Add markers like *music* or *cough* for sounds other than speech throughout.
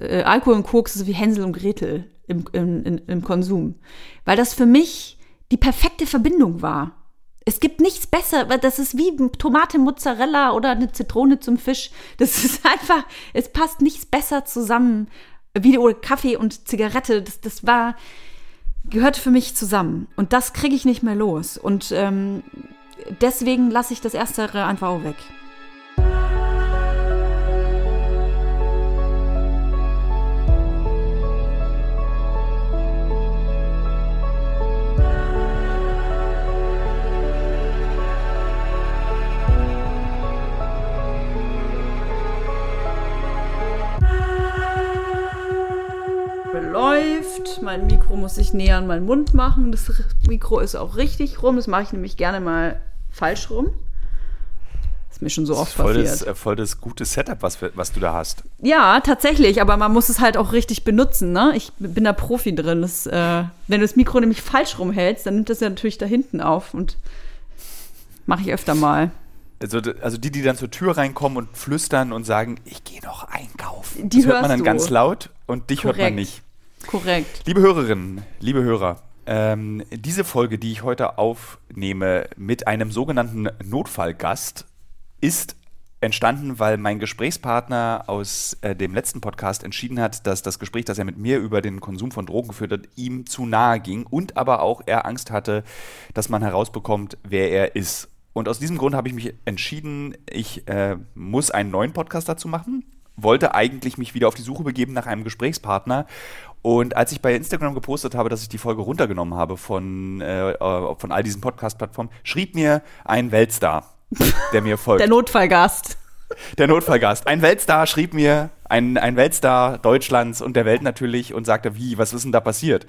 äh, Alkohol und Koks ist wie Hänsel und Gretel im, im, im, im Konsum. Weil das für mich die perfekte Verbindung war. Es gibt nichts besser, weil das ist wie Tomate, Mozzarella oder eine Zitrone zum Fisch. Das *laughs* ist einfach, es passt nichts besser zusammen wie oder Kaffee und Zigarette. Das, das war, gehört für mich zusammen. Und das kriege ich nicht mehr los. Und ähm, deswegen lasse ich das Erstere einfach auch weg. Mein Mikro muss sich näher an meinen Mund machen. Das Mikro ist auch richtig rum. Das mache ich nämlich gerne mal falsch rum. Das ist mir schon so oft voll passiert. Das, äh, voll das gute Setup, was, was du da hast. Ja, tatsächlich. Aber man muss es halt auch richtig benutzen. Ne? Ich bin da Profi drin. Das, äh, wenn du das Mikro nämlich falsch rumhältst, dann nimmt das ja natürlich da hinten auf. Und mache ich öfter mal. Also, also die, die dann zur Tür reinkommen und flüstern und sagen, ich gehe noch einkaufen. Die das hört man dann du. ganz laut und dich Korrekt. hört man nicht. Korrekt. Liebe Hörerinnen, liebe Hörer, ähm, diese Folge, die ich heute aufnehme mit einem sogenannten Notfallgast, ist entstanden, weil mein Gesprächspartner aus äh, dem letzten Podcast entschieden hat, dass das Gespräch, das er mit mir über den Konsum von Drogen geführt hat, ihm zu nahe ging und aber auch er Angst hatte, dass man herausbekommt, wer er ist. Und aus diesem Grund habe ich mich entschieden, ich äh, muss einen neuen Podcast dazu machen wollte eigentlich mich wieder auf die Suche begeben nach einem Gesprächspartner und als ich bei Instagram gepostet habe, dass ich die Folge runtergenommen habe von, äh, äh von all diesen Podcast-Plattformen, schrieb mir ein Weltstar, der mir folgt. Der Notfallgast. Der Notfallgast. Ein Weltstar schrieb mir, ein, ein Weltstar Deutschlands und der Welt natürlich und sagte, wie, was ist denn da passiert?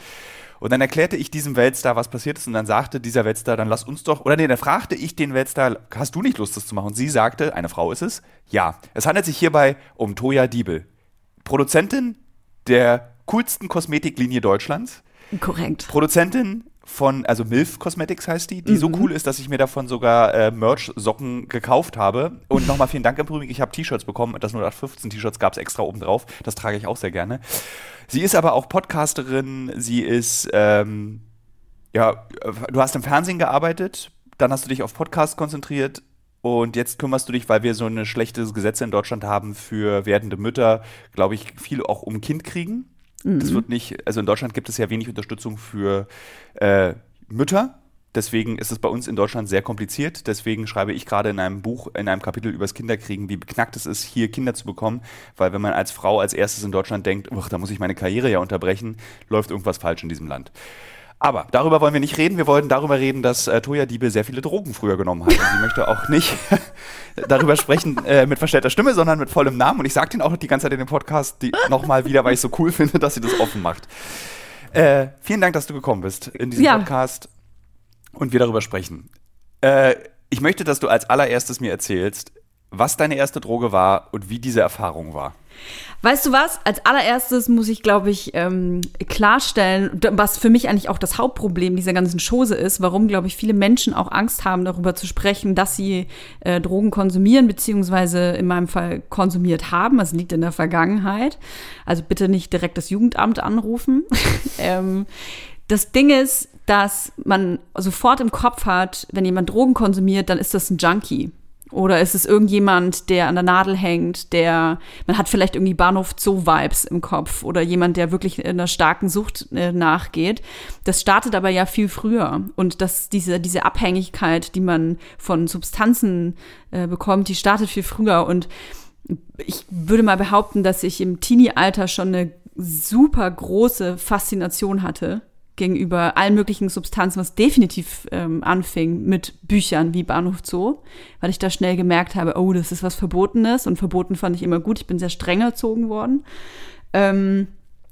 Und dann erklärte ich diesem Weltstar, was passiert ist, und dann sagte dieser Weltstar, dann lass uns doch, oder nee, dann fragte ich den Weltstar, hast du nicht Lust, das zu machen? Und sie sagte, eine Frau ist es, ja. Es handelt sich hierbei um Toya Diebel, Produzentin der coolsten Kosmetiklinie Deutschlands. Korrekt. Produzentin von, also MILF Cosmetics heißt die, die mhm. so cool ist, dass ich mir davon sogar äh, Merch-Socken gekauft habe. Und nochmal vielen Dank im Übrigen, ich habe T-Shirts bekommen, das 0815 T-Shirts gab es extra oben drauf, das trage ich auch sehr gerne. Sie ist aber auch Podcasterin, sie ist, ähm, ja, du hast im Fernsehen gearbeitet, dann hast du dich auf Podcast konzentriert, und jetzt kümmerst du dich, weil wir so eine schlechte Gesetze in Deutschland haben für werdende Mütter, glaube ich, viel auch um Kind kriegen. Mhm. Das wird nicht, also in Deutschland gibt es ja wenig Unterstützung für äh, Mütter. Deswegen ist es bei uns in Deutschland sehr kompliziert. Deswegen schreibe ich gerade in einem Buch, in einem Kapitel übers Kinderkriegen, wie beknackt es ist, hier Kinder zu bekommen. Weil wenn man als Frau als erstes in Deutschland denkt, da muss ich meine Karriere ja unterbrechen, läuft irgendwas falsch in diesem Land. Aber darüber wollen wir nicht reden. Wir wollten darüber reden, dass äh, Toya Diebe sehr viele Drogen früher genommen hat. Und sie möchte auch nicht *laughs* darüber sprechen äh, mit verstellter Stimme, sondern mit vollem Namen. Und ich sage den auch die ganze Zeit in dem Podcast *laughs* nochmal wieder, weil ich so cool finde, dass sie das offen macht. Äh, vielen Dank, dass du gekommen bist in diesem ja. Podcast und wir darüber sprechen. Äh, ich möchte, dass du als allererstes mir erzählst, was deine erste Droge war und wie diese Erfahrung war. Weißt du was? Als allererstes muss ich, glaube ich, ähm, klarstellen, was für mich eigentlich auch das Hauptproblem dieser ganzen Chose ist, warum, glaube ich, viele Menschen auch Angst haben, darüber zu sprechen, dass sie äh, Drogen konsumieren, beziehungsweise in meinem Fall konsumiert haben. Das liegt in der Vergangenheit. Also bitte nicht direkt das Jugendamt anrufen. *laughs* ähm, das Ding ist, dass man sofort im Kopf hat, wenn jemand Drogen konsumiert, dann ist das ein Junkie. Oder ist es irgendjemand, der an der Nadel hängt, der, man hat vielleicht irgendwie Bahnhof Zoo-Vibes im Kopf oder jemand, der wirklich einer starken Sucht äh, nachgeht. Das startet aber ja viel früher. Und das, diese, diese Abhängigkeit, die man von Substanzen äh, bekommt, die startet viel früher. Und ich würde mal behaupten, dass ich im Teenie-Alter schon eine super große Faszination hatte gegenüber allen möglichen Substanzen, was definitiv ähm, anfing mit Büchern wie Bahnhof Zoo, weil ich da schnell gemerkt habe, oh, das ist was Verbotenes und verboten fand ich immer gut. Ich bin sehr streng erzogen worden. Ähm,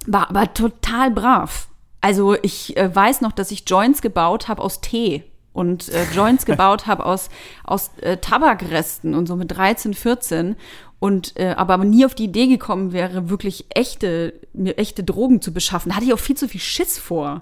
war aber total brav. Also ich äh, weiß noch, dass ich Joints gebaut habe aus Tee und äh, Joints *laughs* gebaut habe aus, aus äh, Tabakresten und so mit 13, 14 und äh, aber nie auf die Idee gekommen wäre, wirklich echte, mir echte Drogen zu beschaffen. Da hatte ich auch viel zu viel Schiss vor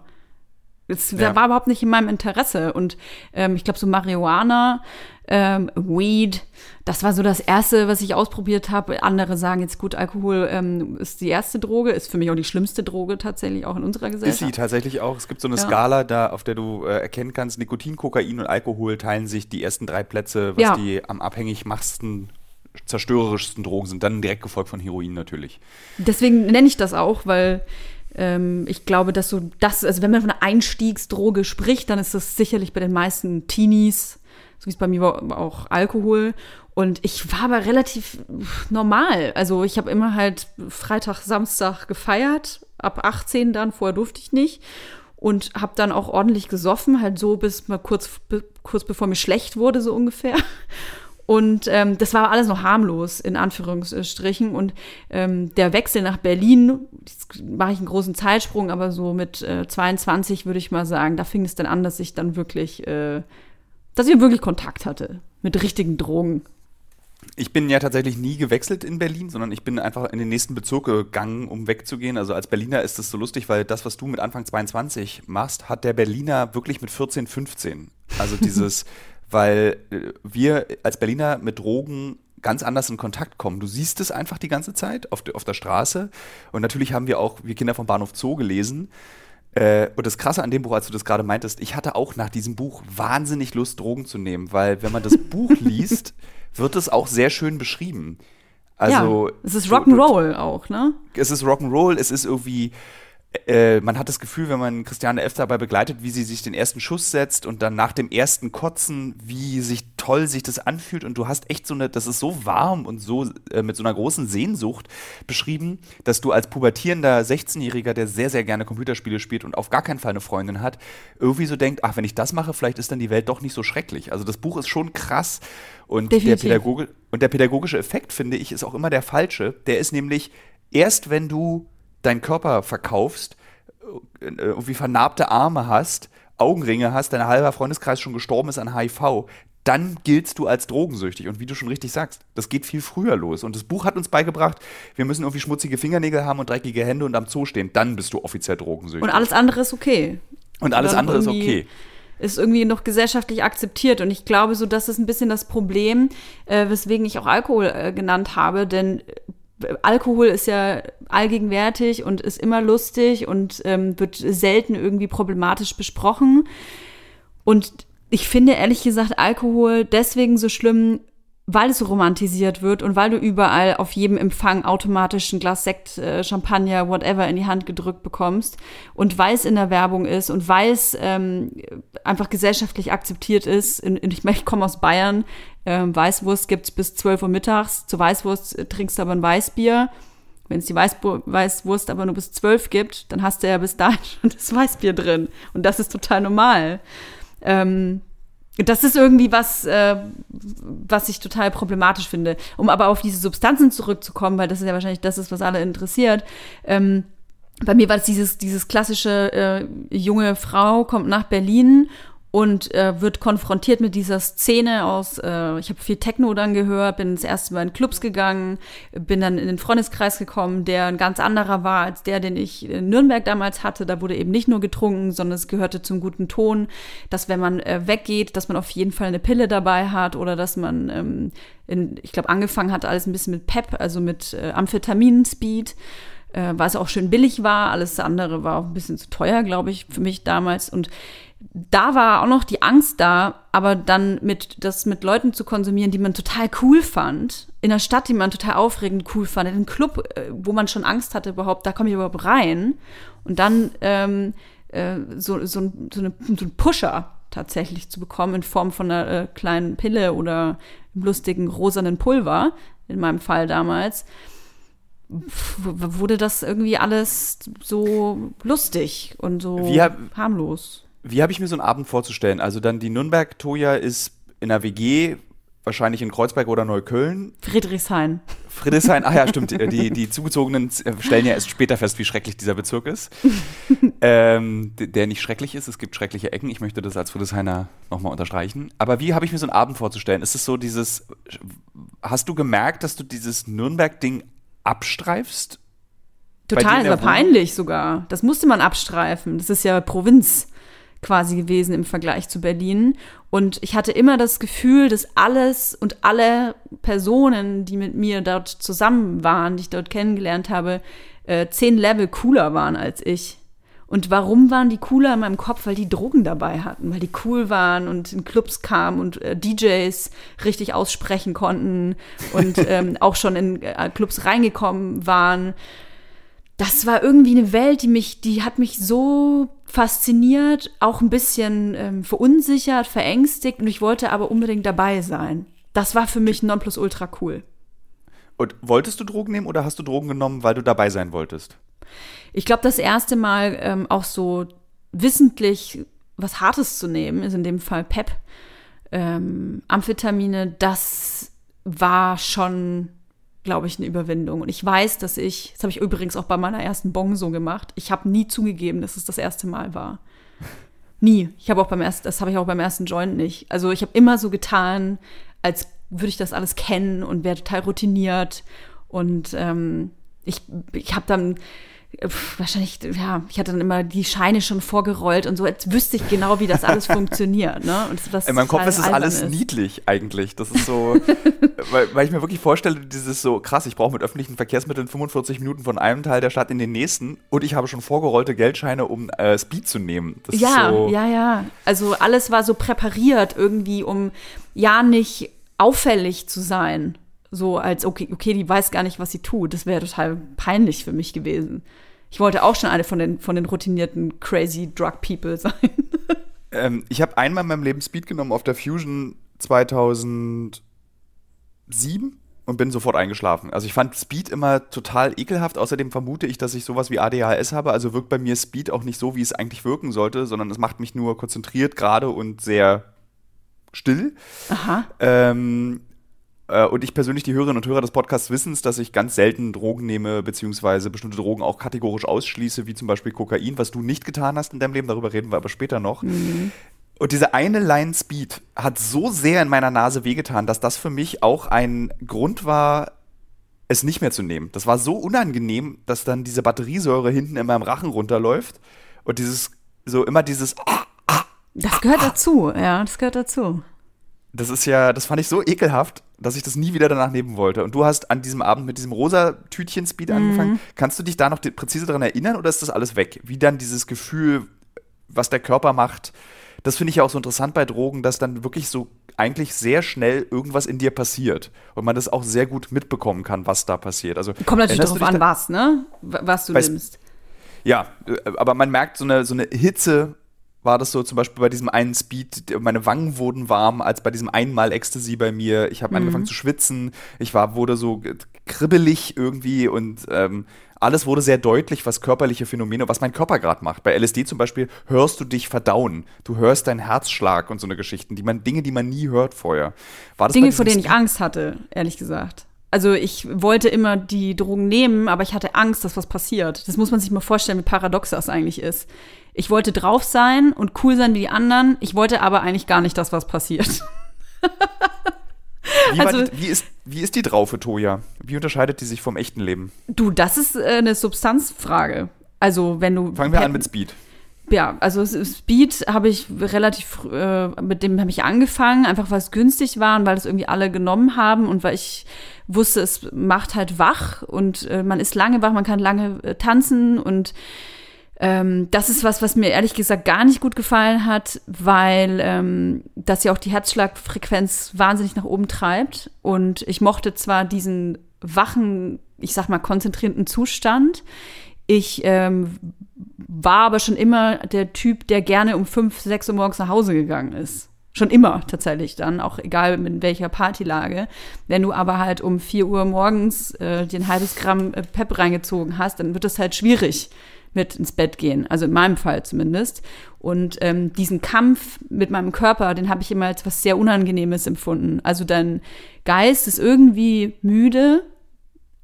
Das Ja. war überhaupt nicht in meinem Interesse. Und ähm, ich glaube, so Marihuana, ähm, Weed, das war so das Erste, was ich ausprobiert habe. Andere sagen jetzt, gut, Alkohol ähm, ist die erste Droge, ist für mich auch die schlimmste Droge tatsächlich, auch in unserer Ist Gesellschaft. sie tatsächlich auch. Es gibt so eine Ja. Skala, da, auf der du äh, erkennen kannst, Nikotin, Kokain und Alkohol teilen sich die ersten drei Plätze, was Ja. die am abhängig machsten, zerstörerischsten Drogen sind. Dann direkt gefolgt von Heroin natürlich. Deswegen nenne ich das auch, weil ich glaube, dass so das, also wenn man von einer Einstiegsdroge spricht, dann ist das sicherlich bei den meisten Teenies, so wie es bei mir war, auch Alkohol. Und ich war aber relativ normal. Also ich habe immer halt Freitag, Samstag gefeiert, ab 18 dann, vorher durfte ich nicht. Und habe dann auch ordentlich gesoffen, halt so bis mal kurz, kurz bevor mir schlecht wurde, so ungefähr. Und ähm, das war alles noch harmlos, in Anführungsstrichen. Und ähm, der Wechsel nach Berlin, jetzt mache ich einen großen Zeitsprung, aber so mit äh, 22 würde ich mal sagen, da fing es dann an, dass ich dann wirklich, äh, dass ich wirklich Kontakt hatte mit richtigen Drogen. Ich bin ja tatsächlich nie gewechselt in Berlin, sondern ich bin einfach in den nächsten Bezirk gegangen, um wegzugehen. Also als Berliner ist es so lustig, weil das, was du mit Anfang 22 machst, hat der Berliner wirklich mit 14, 15. Also dieses, *laughs* weil äh, wir als Berliner mit Drogen ganz anders in Kontakt kommen. Du siehst es einfach die ganze Zeit auf, auf der Straße. Und natürlich haben wir auch, wir Kinder vom Bahnhof Zoo gelesen. Äh, und das Krasse an dem Buch, als du das gerade meintest, ich hatte auch nach diesem Buch wahnsinnig Lust, Drogen zu nehmen, weil wenn man das Buch *laughs* liest, wird es auch sehr schön beschrieben. Also, ja, es ist Rock'n'Roll auch, ne? es ist Rock'n'Roll, es ist irgendwie, äh, man hat das Gefühl, wenn man Christiane F. dabei begleitet, wie sie sich den ersten Schuss setzt und dann nach dem ersten Kotzen, wie sich toll sich das anfühlt und du hast echt so eine, das ist so warm und so äh, mit so einer großen Sehnsucht beschrieben, dass du als pubertierender 16-Jähriger, der sehr, sehr gerne Computerspiele spielt und auf gar keinen Fall eine Freundin hat, irgendwie so denkt, ach, wenn ich das mache, vielleicht ist dann die Welt doch nicht so schrecklich. Also das Buch ist schon krass und der. Pädagoge und der pädagogische Effekt, finde ich, ist auch immer der falsche. Der ist nämlich, erst wenn du deinen Körper verkaufst, äh, irgendwie vernarbte Arme hast, Augenringe hast, dein halber Freundeskreis schon gestorben ist an HIV, dann giltst du als drogensüchtig. Und wie du schon richtig sagst, das geht viel früher los. Und das Buch hat uns beigebracht, wir müssen irgendwie schmutzige Fingernägel haben und dreckige Hände und am Zoo stehen. Dann bist du offiziell drogensüchtig. Und alles andere ist okay. Und alles dann andere ist okay. ist irgendwie noch gesellschaftlich akzeptiert. Und ich glaube, so das ist ein bisschen das Problem, äh, weswegen ich auch Alkohol äh, genannt habe, denn äh, Alkohol ist ja allgegenwärtig und ist immer lustig und ähm, wird selten irgendwie problematisch besprochen. Und ich finde ehrlich gesagt Alkohol deswegen so schlimm, weil es so romantisiert wird und weil du überall auf jedem Empfang automatisch ein Glas Sekt, äh, Champagner, whatever in die Hand gedrückt bekommst und weil es in der Werbung ist und weil es ähm, einfach gesellschaftlich akzeptiert ist. In, in, ich, ich komme aus Bayern, ähm, Weißwurst gibt's bis 12 Uhr mittags. Zur Weißwurst äh, trinkst du aber ein Weißbier. Wenn es die Weißbu Weißwurst aber nur bis 12 gibt, dann hast du ja bis dahin *laughs* schon das Weißbier drin. Und das ist total normal. Ähm, das ist irgendwie was, äh, was ich total problematisch finde. Um aber auf diese Substanzen zurückzukommen, weil das ist ja wahrscheinlich das ist, was alle interessiert. Ähm, bei mir war es dieses, dieses klassische äh, junge Frau kommt nach Berlin und äh, wird konfrontiert mit dieser Szene aus, äh, ich habe viel Techno dann gehört, bin das erste Mal in Clubs gegangen, bin dann in den Freundeskreis gekommen, der ein ganz anderer war als der, den ich in Nürnberg damals hatte. Da wurde eben nicht nur getrunken, sondern es gehörte zum guten Ton, dass wenn man äh, weggeht, dass man auf jeden Fall eine Pille dabei hat oder dass man, ähm, in, ich glaube, angefangen hat alles ein bisschen mit Pep, also mit äh, Amphetamin-Speed äh, weil es auch schön billig war. Alles andere war auch ein bisschen zu teuer, glaube ich, für mich damals. Und da war auch noch die Angst da, aber dann mit das mit Leuten zu konsumieren, die man total cool fand, in einer Stadt, die man total aufregend cool fand, in einem Club, äh, wo man schon Angst hatte, überhaupt, da komme ich überhaupt rein. Und dann ähm, äh, so, so, ein, so, eine, so ein Pusher tatsächlich zu bekommen in Form von einer äh, kleinen Pille oder einem lustigen rosanen Pulver, in meinem Fall damals wurde das irgendwie alles so lustig und so hab- harmlos. Wie habe ich mir so einen Abend vorzustellen? Also dann die Nürnberg-Toja ist in einer WG, wahrscheinlich in Kreuzberg oder Neukölln. Friedrichshain. Friedrichshain, ach ja, stimmt. *laughs* Die, die Zugezogenen äh, stellen ja erst später fest, wie schrecklich dieser Bezirk ist. *laughs* ähm, der nicht schrecklich ist. Es gibt schreckliche Ecken. Ich möchte das als Friedrichshainer nochmal unterstreichen. Aber wie habe ich mir so einen Abend vorzustellen? Ist es so dieses, hast du gemerkt, dass du dieses Nürnberg-Ding abstreifst? Total, das war der peinlich sogar. Das musste man abstreifen. Das ist ja Provinz. Quasi gewesen im Vergleich zu Berlin. Und ich hatte immer das Gefühl, dass alles und alle Personen, die mit mir dort zusammen waren, die ich dort kennengelernt habe, äh, zehn Level cooler waren als ich. Und warum waren die cooler in meinem Kopf? Weil die Drogen dabei hatten, weil die cool waren und in Clubs kamen und äh, DJs richtig aussprechen konnten und *laughs* ähm, auch schon in äh, Clubs reingekommen waren. Das war irgendwie eine Welt, die mich, die hat mich so fasziniert, auch ein bisschen ähm, verunsichert, verängstigt und ich wollte aber unbedingt dabei sein. Das war für mich nonplusultra cool. Und wolltest du Drogen nehmen oder hast du Drogen genommen, weil du dabei sein wolltest? Ich glaube, das erste Mal ähm, auch so wissentlich was Hartes zu nehmen, ist in dem Fall PEP, ähm, Amphetamine, das war schon, glaube ich, eine Überwindung. Und ich weiß, dass ich, das habe ich übrigens auch bei meiner ersten Bong so gemacht, ich habe nie zugegeben, dass es das erste Mal war. *laughs* Nie. Ich habe auch beim ersten, das habe ich auch beim ersten Joint nicht. Also ich habe immer so getan, als würde ich das alles kennen und wäre total routiniert. Und ähm, ich, ich habe dann wahrscheinlich, ja, ich hatte dann immer die Scheine schon vorgerollt und so, jetzt wüsste ich genau, wie das alles funktioniert. Ne? Und das, In meinem Kopf ist das alles ist. niedlich eigentlich. Das ist so, *laughs* weil, weil, ich mir wirklich vorstelle, dieses so, krass, ich brauche mit öffentlichen Verkehrsmitteln 45 Minuten von einem Teil der Stadt in den nächsten und ich habe schon vorgerollte Geldscheine, um äh, Speed zu nehmen. Das ja, so ja, ja. Also alles war so präpariert irgendwie, um ja nicht auffällig zu sein so als, okay, okay, die weiß gar nicht, was sie tut. Das wäre total peinlich für mich gewesen. Ich wollte auch schon eine von den, von den routinierten crazy Drug People sein. ähm, ich habe einmal in meinem Leben Speed genommen auf der Fusion 2007 und bin sofort eingeschlafen. Also ich fand Speed immer total ekelhaft. Außerdem vermute ich, dass ich sowas wie ADHS habe. Also wirkt bei mir Speed auch nicht so, wie es eigentlich wirken sollte, sondern es macht mich nur konzentriert gerade und sehr still. Aha. Ähm, äh, und ich persönlich, die Hörerinnen und Hörer des Podcasts wissen es, dass ich ganz selten Drogen nehme, beziehungsweise bestimmte Drogen auch kategorisch ausschließe, wie zum Beispiel Kokain, was du nicht getan hast in deinem Leben, darüber reden wir aber später noch. Mhm. Und diese eine Line Speed hat so sehr in meiner Nase wehgetan, dass das für mich auch ein Grund war, es nicht mehr zu nehmen. Das war so unangenehm, dass dann diese Batteriesäure hinten in meinem Rachen runterläuft und dieses, so immer dieses. Das gehört dazu, ja, das gehört dazu. Das ist ja, das fand ich so ekelhaft, dass ich das nie wieder danach nehmen wollte. Und du hast an diesem Abend mit diesem rosa Tütchen Speed mhm. angefangen. Kannst du dich da noch präzise daran erinnern oder ist das alles weg? Wie dann dieses Gefühl, was der Körper macht, das finde ich ja auch so interessant bei Drogen, dass dann wirklich so eigentlich sehr schnell irgendwas in dir passiert und man das auch sehr gut mitbekommen kann, was da passiert. Also kommt natürlich darauf an, was, ne? Was du nimmst. Ja, äh, aber man merkt so eine, so eine Hitze war das so zum Beispiel bei diesem einen Speed, meine Wangen wurden warm, als bei diesem einmal Ecstasy bei mir. Ich habe mhm. angefangen zu schwitzen, ich war, wurde so kribbelig irgendwie und ähm, alles wurde sehr deutlich, was körperliche Phänomene, was mein Körper gerade macht. Bei LSD zum Beispiel hörst du dich verdauen, du hörst deinen Herzschlag und so eine Geschichten, die man, Dinge, die man nie hört vorher. Dinge, vor denen ich Angst hatte, ehrlich gesagt. Also ich wollte immer die Drogen nehmen, aber ich hatte Angst, dass was passiert. Das muss man sich mal vorstellen, wie paradox das eigentlich ist. Ich wollte drauf sein und cool sein wie die anderen. Ich wollte aber eigentlich gar nicht, dass was passiert. *laughs* Wie, also, die, wie, ist, wie ist die Draufe, Toja? Wie unterscheidet die sich vom echten Leben? Du, das ist äh, eine Substanzfrage. Also, wenn du. Fangen wir an mit Speed. Ja, also Speed habe ich relativ, äh, mit dem habe ich angefangen, einfach weil es günstig war und weil es irgendwie alle genommen haben und weil ich wusste, es macht halt wach und äh, man ist lange wach, man kann lange äh, tanzen und ähm, das ist was, was mir ehrlich gesagt gar nicht gut gefallen hat, weil ähm, das ja auch die Herzschlagfrequenz wahnsinnig nach oben treibt. Und ich mochte zwar diesen wachen, ich sag mal, konzentrierten Zustand. Ich ähm, war aber schon immer der Typ, der gerne um fünf, sechs Uhr morgens nach Hause gegangen ist. Schon immer tatsächlich dann, auch egal mit welcher Partylage. Wenn du aber halt um vier Uhr morgens äh, dir ein halbes Gramm äh, Pep reingezogen hast, dann wird das halt schwierig mit ins Bett gehen. Also in meinem Fall zumindest. Und ähm, diesen Kampf mit meinem Körper, den habe ich immer als was sehr Unangenehmes empfunden. Also dein Geist ist irgendwie müde,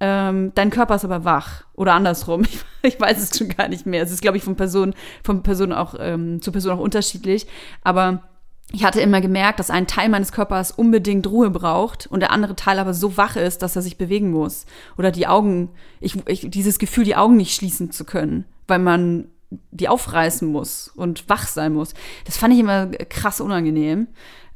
ähm, dein Körper ist aber wach. Oder andersrum. *laughs* Ich, ich, weiß es schon gar nicht mehr. Es ist, glaube ich, von Person, von Person auch ähm, zu Person auch unterschiedlich. Aber ich hatte immer gemerkt, dass ein Teil meines Körpers unbedingt Ruhe braucht und der andere Teil aber so wach ist, dass er sich bewegen muss. Oder die Augen, ich, ich, dieses Gefühl, die Augen nicht schließen zu können, weil man die aufreißen muss und wach sein muss. Das fand ich immer krass unangenehm.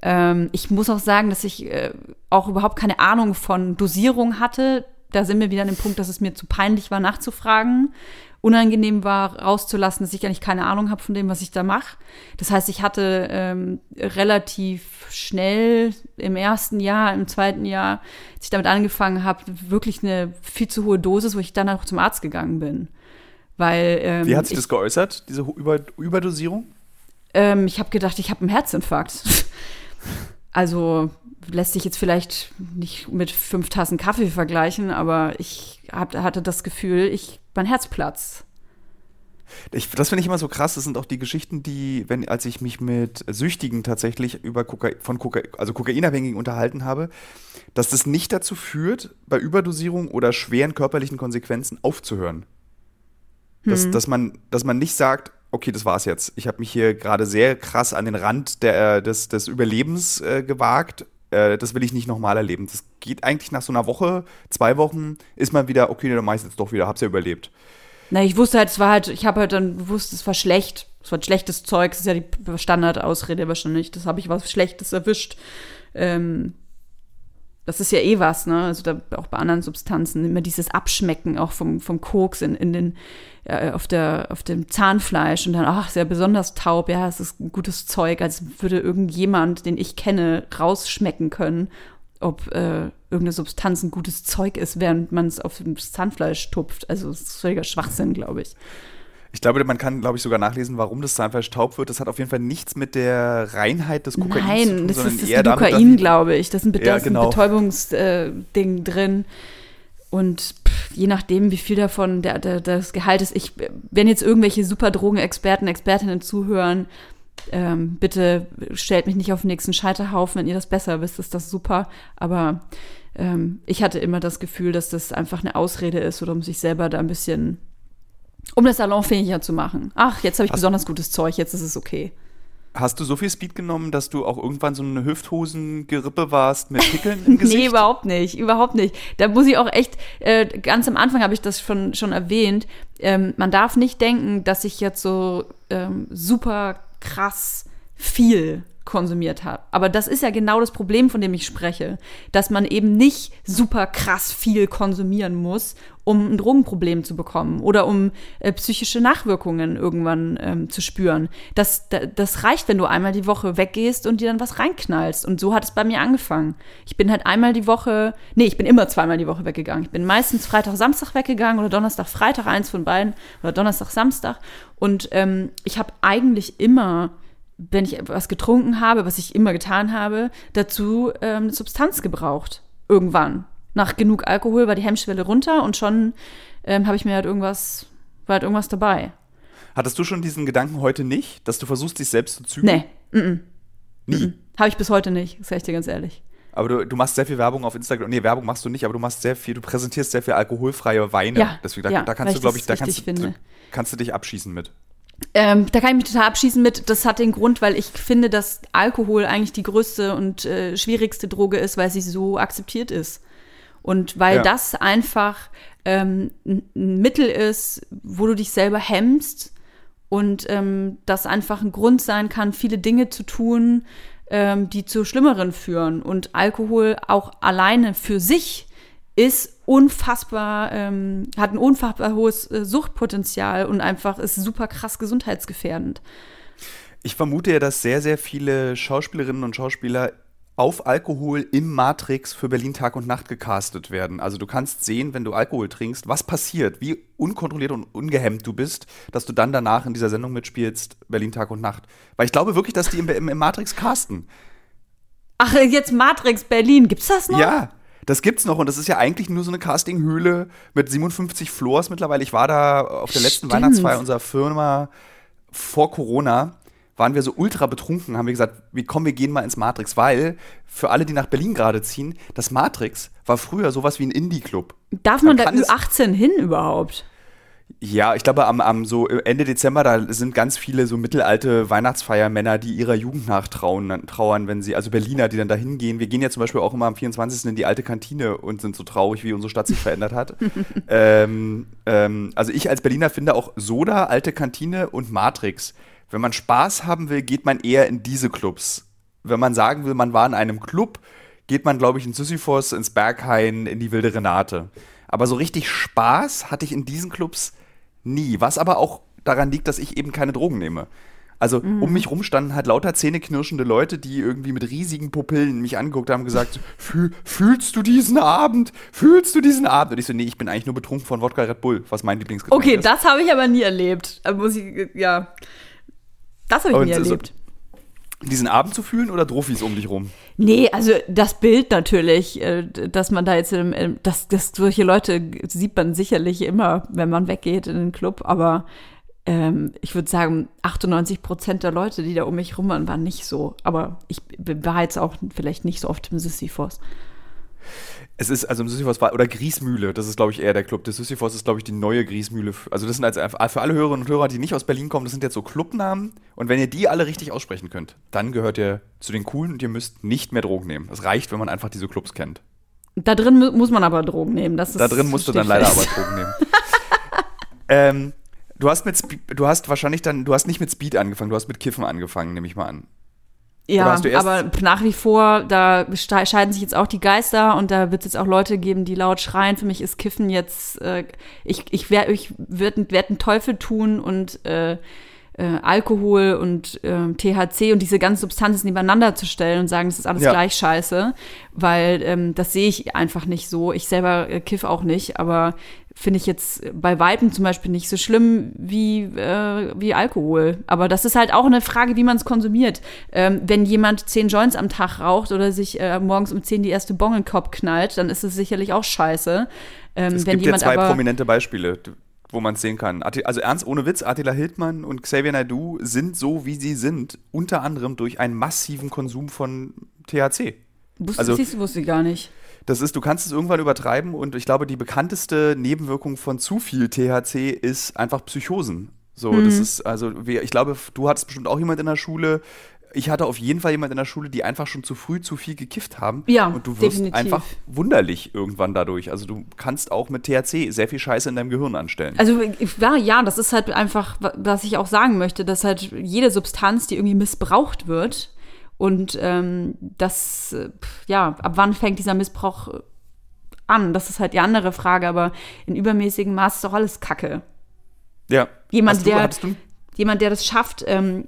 Ähm, ich muss auch sagen, dass ich äh, auch überhaupt keine Ahnung von Dosierung hatte. Da sind wir wieder an dem Punkt, dass es mir zu peinlich war, nachzufragen. Unangenehm war, rauszulassen, dass ich eigentlich keine Ahnung habe von dem, was ich da mache. Das heißt, ich hatte ähm, relativ schnell im ersten Jahr, im zweiten Jahr, als ich damit angefangen habe, wirklich eine viel zu hohe Dosis, wo ich dann auch zum Arzt gegangen bin. Weil, ähm, Wie hat sich ich, das geäußert, diese Über Überdosierung? ähm, ich habe gedacht, ich habe einen Herzinfarkt. *laughs* also lässt sich jetzt vielleicht nicht mit fünf Tassen Kaffee vergleichen, aber ich hab, hatte das Gefühl, ich mein Herz platzt. Ich, das finde ich immer so krass. Das sind auch die Geschichten, die, wenn, als ich mich mit Süchtigen tatsächlich über Koka von Koka also Kokainabhängigen unterhalten habe, dass das nicht dazu führt, bei Überdosierung oder schweren körperlichen Konsequenzen aufzuhören. Dass, dass, man, dass man nicht sagt, okay, das war's jetzt. Ich habe mich hier gerade sehr krass an den Rand der, des, des Überlebens äh, gewagt. Äh, das will ich nicht nochmal erleben. Das geht eigentlich nach so einer Woche, zwei Wochen, ist man wieder, okay, dann mach ich's jetzt doch wieder, hab's ja überlebt. Na, ich wusste halt, es war halt, ich habe halt dann gewusst, es war schlecht. Es war schlechtes Zeug, das ist ja die Standardausrede wahrscheinlich. Das habe ich was Schlechtes erwischt. Ähm, das ist ja eh was, ne? Also da, auch bei anderen Substanzen immer dieses Abschmecken auch vom, vom Koks in, in den, äh, auf, der, auf dem Zahnfleisch und dann, ach, sehr besonders taub, ja, es ist gutes Zeug, als würde irgendjemand, den ich kenne, rausschmecken können, ob äh, irgendeine Substanz ein gutes Zeug ist, während man es auf das Zahnfleisch tupft. Also das ist völliger Schwachsinn, glaube ich. Ich glaube, man kann, glaube ich, sogar nachlesen, warum das Zahnfleisch taub wird. Das hat auf jeden Fall nichts mit der Reinheit des Kokains Nein, zu tun, das sondern ist das Kokain, glaube ich. Das ist ein, Be Ja, ist ein genau. Betäubungsding drin. Und pff, je nachdem, wie viel davon der, der, das Gehalt ist, ich, wenn jetzt irgendwelche super Drogenexperten, Expertinnen zuhören, ähm, bitte stellt mich nicht auf den nächsten Scheiterhaufen. Wenn ihr das besser wisst, ist das super. Aber ähm, ich hatte immer das Gefühl, dass das einfach eine Ausrede ist oder um sich selber da ein bisschen, um das salonfähiger zu machen. Ach, jetzt habe ich Hast- besonders gutes Zeug, jetzt ist es okay. Hast du so viel Speed genommen, dass du auch irgendwann so eine Hüfthosen-Gerippe warst mit Pickeln im *laughs* Gesicht? Nee, überhaupt nicht, überhaupt nicht. Da muss ich auch echt, äh, ganz am Anfang habe ich das schon, schon erwähnt, ähm, man darf nicht denken, dass ich jetzt so ähm, super krass viel konsumiert habe. Aber das ist ja genau das Problem, von dem ich spreche, dass man eben nicht super krass viel konsumieren muss, um ein Drogenproblem zu bekommen oder um äh, psychische Nachwirkungen irgendwann ähm, zu spüren. Das, da- das reicht, wenn du einmal die Woche weggehst und dir dann was reinknallst. Und so hat es bei mir angefangen. Ich bin halt einmal die Woche, nee, ich bin immer zweimal die Woche weggegangen. Ich bin meistens Freitag, Samstag weggegangen oder Donnerstag, Freitag, eins von beiden oder Donnerstag, Samstag. Und ähm, ich habe eigentlich immer wenn ich was getrunken habe, was ich immer getan habe, dazu ähm, eine Substanz gebraucht. Irgendwann. Nach genug Alkohol war die Hemmschwelle runter und schon ähm, habe ich mir halt irgendwas, war halt irgendwas dabei. Hattest du schon diesen Gedanken heute nicht, dass du versuchst, dich selbst zu zügeln? Nee, mm, Nie. habe ich bis heute nicht, sag ich dir ganz ehrlich. Aber du, du machst sehr viel Werbung auf Instagram. Nee, Werbung machst du nicht, aber du machst sehr viel, du präsentierst sehr viel alkoholfreie Weine. Ja, Deswegen, da, ja, da kannst du, glaube ich, da kannst du, kannst du dich abschießen mit. Ähm, da kann ich mich total abschießen mit. Das hat den Grund, weil ich finde, dass Alkohol eigentlich die größte und äh, schwierigste Droge ist, weil sie so akzeptiert ist. Und weil Ja. das einfach ähm, ein Mittel ist, wo du dich selber hemmst und ähm, das einfach ein Grund sein kann, viele Dinge zu tun, ähm, die zu Schlimmeren führen. Und Alkohol auch alleine für sich ist unfassbar, ähm, hat ein unfassbar hohes äh, Suchtpotenzial und einfach ist super krass gesundheitsgefährdend. Ich vermute ja, dass sehr, sehr viele Schauspielerinnen und Schauspieler auf Alkohol im Matrix für Berlin Tag und Nacht gecastet werden. Also du kannst sehen, wenn du Alkohol trinkst, was passiert, wie unkontrolliert und ungehemmt du bist, dass du dann danach in dieser Sendung mitspielst, Berlin Tag und Nacht. Weil ich glaube wirklich, dass die im, im, im Matrix casten. Ach, jetzt Matrix Berlin, gibt's das noch? Ja, das gibt's noch und das ist ja eigentlich nur so eine Castinghöhle mit 57 Floors mittlerweile. Ich war da auf der letzten Stimmt. Weihnachtsfeier unserer Firma vor Corona. Waren wir so ultra betrunken, haben wir gesagt, wir kommen, wir gehen mal ins Matrix, weil für alle, die nach Berlin gerade ziehen, das Matrix war früher sowas wie ein Indie-Club. Darf man Man da kann es- Ü18 hin überhaupt? Ja, ich glaube, am, am so Ende Dezember, da sind ganz viele so mittelalte Weihnachtsfeiermänner, die ihrer Jugend nachtrauern, trauern, wenn sie, also Berliner, die dann da hingehen. Wir gehen ja zum Beispiel auch immer am 24. in die alte Kantine und sind so traurig, wie unsere Stadt sich verändert hat. *laughs* ähm, ähm, also ich als Berliner finde auch Soda, alte Kantine und Matrix. Wenn man Spaß haben will, geht man eher in diese Clubs. Wenn man sagen will, man war in einem Club, geht man, glaube ich, in Sisyphos, ins Berghain, in die Wilde Renate. Aber so richtig Spaß hatte ich in diesen Clubs nie. Was aber auch daran liegt, dass ich eben keine Drogen nehme. Also mhm. um mich rum standen halt lauter zähneknirschende Leute, die irgendwie mit riesigen Pupillen mich angeguckt haben und gesagt, *laughs* fühlst du diesen Abend? Fühlst du diesen Abend? Und ich so, nee, ich bin eigentlich nur betrunken von Wodka Red Bull, was mein Lieblingsgetränk okay, ist. Okay, das habe ich aber nie erlebt. Muss ich, ja. Das habe ich und nie erlebt. So, diesen Abend zu fühlen oder Trophys um dich rum? Nee, also das Bild natürlich, äh, dass man da jetzt, dass, dass solche Leute sieht man sicherlich immer, wenn man weggeht in den Club, aber ähm, ich würde sagen, 98 Prozent der Leute, die da um mich rum waren, waren nicht so. Aber ich war jetzt auch vielleicht nicht so oft im Sisyphos. Es ist, also im Sisyphos war, oder Griesmühle, das ist, glaube ich, eher der Club. Der Sisyphos ist, glaube ich, die neue Griesmühle. Also das sind also für alle Hörerinnen und Hörer, die nicht aus Berlin kommen, das sind jetzt so Clubnamen. Und wenn ihr die alle richtig aussprechen könnt, dann gehört ihr zu den Coolen und ihr müsst nicht mehr Drogen nehmen. Es reicht, wenn man einfach diese Clubs kennt. Da drin muss man aber Drogen nehmen. Das ist da drin musst du dann leider aber Drogen nehmen. *laughs* ähm, du hast mit Spe du hast wahrscheinlich dann, du hast nicht mit Speed angefangen, du hast mit Kiffen angefangen, nehme ich mal an. Ja, aber nach wie vor, da scheiden sich jetzt auch die Geister und da wird es jetzt auch Leute geben, die laut schreien. Für mich ist Kiffen jetzt, äh, ich, ich, wär, ich werde werd einen Teufel tun und äh, äh, Alkohol und äh, THC und diese ganzen Substanzen nebeneinander zu stellen und sagen, das ist alles ja. gleich scheiße, weil ähm, das sehe ich einfach nicht so. Ich selber äh, kiff auch nicht, aber finde ich jetzt bei Weitem zum Beispiel nicht so schlimm wie, äh, wie Alkohol. Aber das ist halt auch eine Frage, wie man es konsumiert. Ähm, wenn jemand zehn Joints am Tag raucht oder sich äh, morgens um zehn die erste Bong in den Kopf knallt, dann ist es sicherlich auch scheiße. Ähm, es gibt ja zwei prominente Beispiele, wo man es sehen kann. Also ernst, ohne Witz, Attila Hildmann und Xavier Naidoo sind so, wie sie sind, unter anderem durch einen massiven Konsum von THC. Wusste, also, siehst wusste ich gar nicht. Das ist, du kannst es irgendwann übertreiben und ich glaube, die bekannteste Nebenwirkung von zu viel THC ist einfach Psychosen. So, mhm. das ist, also, ich glaube, du hattest bestimmt auch jemand in der Schule. Ich hatte auf jeden Fall jemand in der Schule, die einfach schon zu früh zu viel gekifft haben. Ja, Und du wirst definitiv. einfach wunderlich irgendwann dadurch. Also du kannst auch mit THC sehr viel Scheiße in deinem Gehirn anstellen. Also ja, ja, das ist halt einfach, was ich auch sagen möchte, dass halt jede Substanz, die irgendwie missbraucht wird, und ähm, das, ja, ab wann fängt dieser Missbrauch an? Das ist halt die andere Frage, aber in übermäßigem Maß ist doch alles Kacke. Ja. Jemand, du, der, jemand, der das schafft, ähm,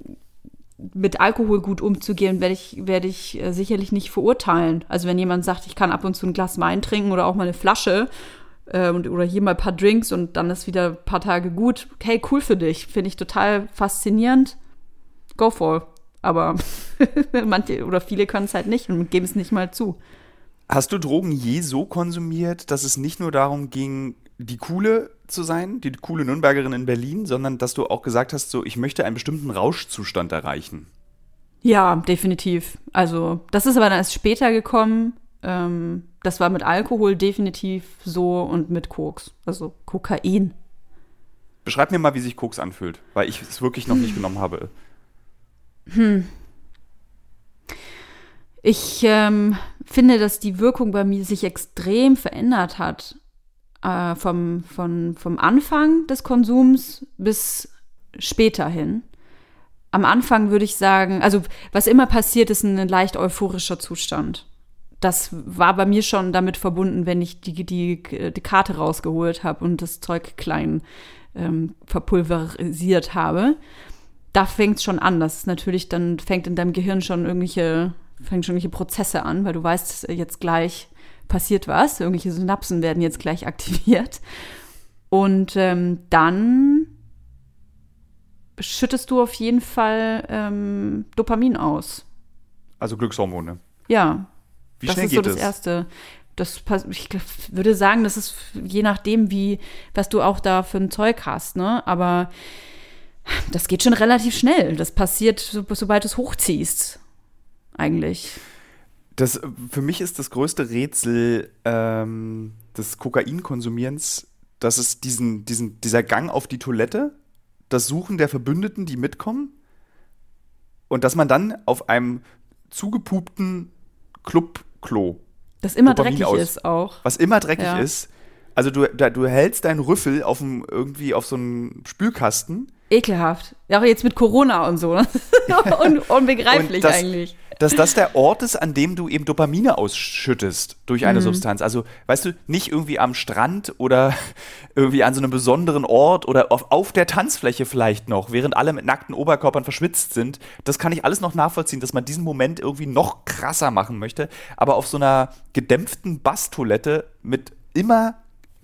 mit Alkohol gut umzugehen, werde ich, werde ich äh, sicherlich nicht verurteilen. Also wenn jemand sagt, ich kann ab und zu ein Glas Wein trinken oder auch mal eine Flasche äh, oder hier mal ein paar Drinks und dann ist wieder ein paar Tage gut, okay, cool für dich. Finde ich total faszinierend. Go for aber *laughs* manche oder viele können es halt nicht und geben es nicht mal zu. Hast du Drogen je so konsumiert, dass es nicht nur darum ging, die coole zu sein, die coole Nürnbergerin in Berlin, sondern dass du auch gesagt hast, so ich möchte einen bestimmten Rauschzustand erreichen? Ja, definitiv. Also das ist aber dann erst später gekommen. Ähm, das war mit Alkohol definitiv so und mit Koks, also Kokain. Beschreib mir mal, wie sich Koks anfühlt, weil ich es wirklich noch nicht genommen habe. Hm. Ich ähm, finde, dass die Wirkung bei mir sich extrem verändert hat. Äh, vom, von, vom Anfang des Konsums bis später hin. Am Anfang würde ich sagen, also was immer passiert, ist ein leicht euphorischer Zustand. Das war bei mir schon damit verbunden, wenn ich die, die, die Karte rausgeholt habe und das Zeug klein ähm, verpulverisiert habe da fängt es schon an. Das ist natürlich, dann fängt in deinem Gehirn schon irgendwelche, fängt schon irgendwelche Prozesse an, weil du weißt, jetzt gleich passiert was, irgendwelche Synapsen werden jetzt gleich aktiviert. Und ähm, dann schüttest du auf jeden Fall ähm, Dopamin aus. Also Glückshormone. Ja. Wie schnell geht das? ist so das Erste. Das, ich würde sagen, das ist je nachdem, wie, was du auch da für ein Zeug hast, ne? Aber das geht schon relativ schnell. Das passiert, so, sobald du es hochziehst, eigentlich. Das, für mich ist das größte Rätsel ähm, des Kokainkonsumierens dass es diesen, diesen, dieser Gang auf die Toilette, das Suchen der Verbündeten, die mitkommen, und dass man dann auf einem zugepupten Clubklo. Das immer Dopamin dreckig aus- ist auch. Was immer dreckig Ja. ist. Also du, da, du hältst deinen Rüffel auf dem, irgendwie auf so einen Spülkasten. Ekelhaft. Ja, auch jetzt mit Corona und so. ne? *laughs* Un unbegreiflich Und das- eigentlich. Dass das der Ort ist, an dem du eben Dopamine ausschüttest durch eine Mhm. Substanz. Also, weißt du, nicht irgendwie am Strand oder *laughs* irgendwie an so einem besonderen Ort oder auf, auf der Tanzfläche vielleicht noch, während alle mit nackten Oberkörpern verschwitzt sind. Das kann ich alles noch nachvollziehen, dass man diesen Moment irgendwie noch krasser machen möchte. Aber auf so einer gedämpften Basstoilette mit immer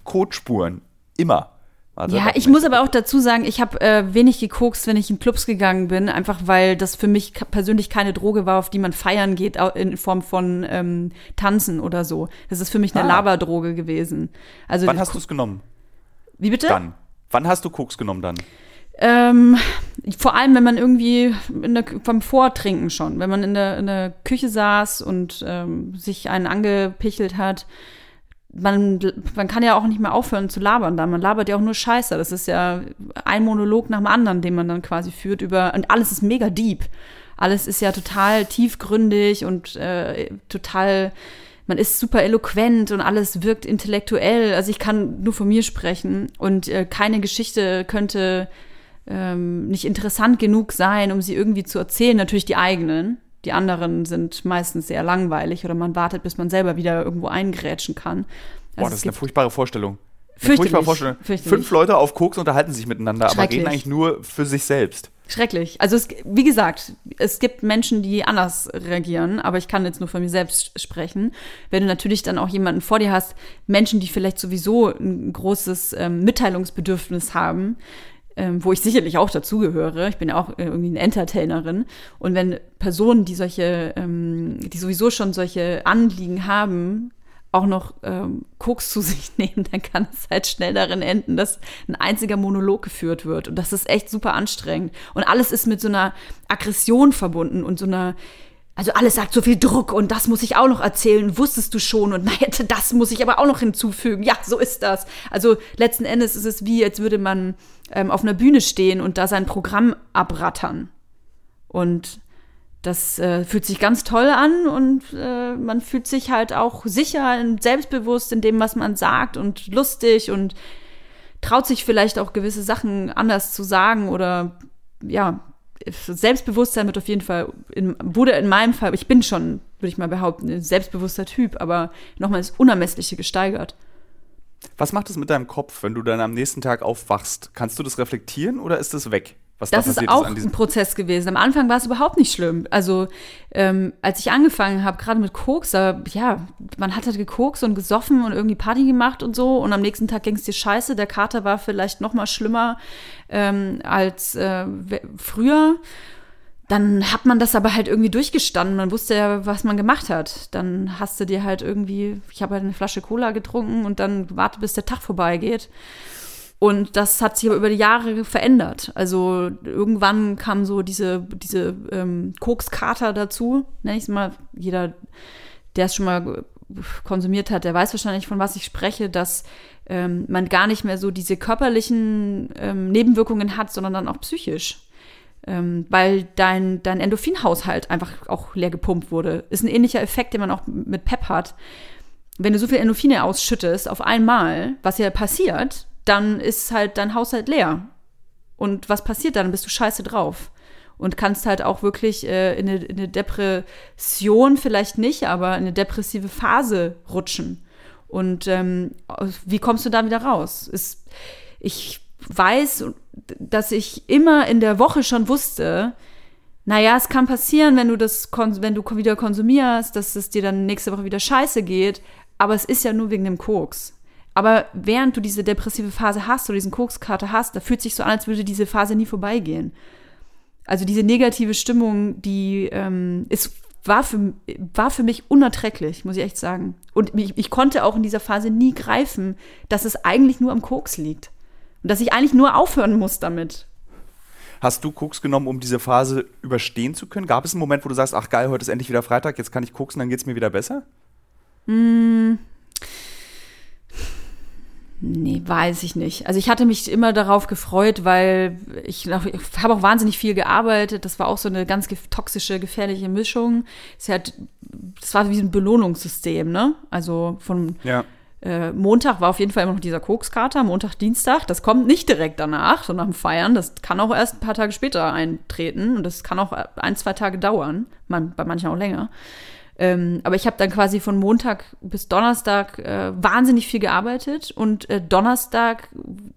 Kotspuren. Immer. Warte, Ja, ich muss aber auch dazu sagen, ich habe äh, wenig gekokst, wenn ich in Clubs gegangen bin, einfach weil das für mich persönlich keine Droge war, auf die man feiern geht, in Form von ähm, Tanzen oder so. Das ist für mich eine Ah. Laberdroge gewesen. Also Wann hast du es genommen? wie bitte? Dann. Wann hast du Koks genommen dann? Ähm, vor allem, wenn man irgendwie in der, beim Vortrinken schon, wenn man in der, in der Küche saß und ähm, sich einen angepichelt hat. Man, man kann ja auch nicht mehr aufhören zu labern da. Man labert ja auch nur Scheiße. Das ist ja ein Monolog nach dem anderen, den man dann quasi führt über. Und alles ist mega deep. Alles ist ja total tiefgründig und äh, total. Man ist super eloquent und alles wirkt intellektuell. Also ich kann nur von mir sprechen und äh, keine Geschichte könnte ähm, nicht interessant genug sein, um sie irgendwie zu erzählen. Natürlich die eigenen. Die anderen sind meistens sehr langweilig oder man wartet, bis man selber wieder irgendwo eingrätschen kann. Boah, Also das es ist eine furchtbare Vorstellung. Furchtbare Vorstellung. Fünf Leute auf Koks unterhalten sich miteinander, aber reden eigentlich nur für sich selbst. Schrecklich. Also es, wie gesagt, es gibt Menschen, die anders reagieren, aber ich kann jetzt nur von mir selbst sprechen. Wenn du natürlich dann auch jemanden vor dir hast, Menschen, die vielleicht sowieso ein großes ähm, Mitteilungsbedürfnis haben, ähm, wo ich sicherlich auch dazugehöre. Ich bin ja auch äh, irgendwie eine Entertainerin. Und wenn Personen, die solche, ähm, die sowieso schon solche Anliegen haben, auch noch ähm, Koks zu *laughs* sich nehmen, dann kann es halt schnell darin enden, dass ein einziger Monolog geführt wird. Und das ist echt super anstrengend. Und alles ist mit so einer Aggression verbunden und so einer, also alles sagt so viel Druck und das muss ich auch noch erzählen, wusstest du schon und *laughs* naja, das muss ich aber auch noch hinzufügen. Ja, so ist das. Also letzten Endes ist es wie, als würde man ähm, auf einer Bühne stehen und da sein Programm abrattern. Und das äh, fühlt sich ganz toll an und äh, man fühlt sich halt auch sicher und selbstbewusst in dem, was man sagt und lustig und traut sich vielleicht auch gewisse Sachen anders zu sagen oder ja, Selbstbewusstsein wird auf jeden Fall, in, wurde in meinem Fall, ich bin schon, würde ich mal behaupten, ein selbstbewusster Typ, aber nochmal ins Unermessliche gesteigert. Was macht es mit deinem Kopf, wenn du dann am nächsten Tag aufwachst? Kannst du das reflektieren oder ist das weg? Was da Das ist passiert auch diesem ein Prozess gewesen. Am Anfang war es überhaupt nicht schlimm. Also, ähm, als ich angefangen habe, gerade mit Koks, da, ja, man hat halt gekokst und gesoffen und irgendwie Party gemacht und so. Und am nächsten Tag ging es dir scheiße. Der Kater war vielleicht noch mal schlimmer ähm, als äh, früher. Dann hat man das aber halt irgendwie durchgestanden. Man wusste ja, was man gemacht hat. Dann hast du dir halt irgendwie, ich habe halt eine Flasche Cola getrunken und dann gewartet, bis der Tag vorbeigeht. Und das hat sich aber über die Jahre verändert. Also irgendwann kam so diese, diese ähm, Kokskater dazu, nenne ich es mal. Jeder, der es schon mal konsumiert hat, der weiß wahrscheinlich, von was ich spreche, dass ähm, man gar nicht mehr so diese körperlichen ähm, Nebenwirkungen hat, sondern dann auch psychisch. Ähm, weil dein, dein Endorphinhaushalt einfach auch leer gepumpt wurde. Ist ein ähnlicher Effekt, den man auch mit PEP hat. Wenn du so viel Endorphine ausschüttest auf einmal, was ja passiert, dann ist halt dein Haushalt leer. Und was passiert dann? Bist du scheiße drauf. Und kannst halt auch wirklich äh, in, eine, in eine Depression vielleicht nicht, aber in eine depressive Phase rutschen. Und ähm, wie kommst du da wieder raus? Ist, ich weiß, dass ich immer in der Woche schon wusste, naja, es kann passieren, wenn du das, wenn du wieder konsumierst, dass es dir dann nächste Woche wieder scheiße geht. Aber es ist ja nur wegen dem Koks. Aber während du diese depressive Phase hast oder diesen Kokskater hast, da fühlt sich so an, als würde diese Phase nie vorbeigehen. Also diese negative Stimmung, die ähm, ist, war, für, war für mich unerträglich, muss ich echt sagen. Und ich, ich konnte auch in dieser Phase nie greifen, dass es eigentlich nur am Koks liegt. Und dass ich eigentlich nur aufhören muss damit. Hast du Koks genommen, um diese Phase überstehen zu können? Gab es einen Moment, wo du sagst, ach geil, heute ist endlich wieder Freitag, jetzt kann ich koksen, dann geht es mir wieder besser? Nee, weiß ich nicht. Also ich hatte mich immer darauf gefreut, weil ich, ich habe auch wahnsinnig viel gearbeitet. Das war auch so eine ganz toxische, gefährliche Mischung. Es hat, das war wie ein Belohnungssystem, ne? Also von Ja. äh, Montag war auf jeden Fall immer noch dieser Kokskater, Montag, Dienstag. Das kommt nicht direkt danach, so nach dem Feiern. Das kann auch erst ein paar Tage später eintreten und das kann auch ein, zwei Tage dauern, man, bei manchen auch länger. Ähm, aber ich habe dann quasi von Montag bis Donnerstag äh, wahnsinnig viel gearbeitet und äh, Donnerstag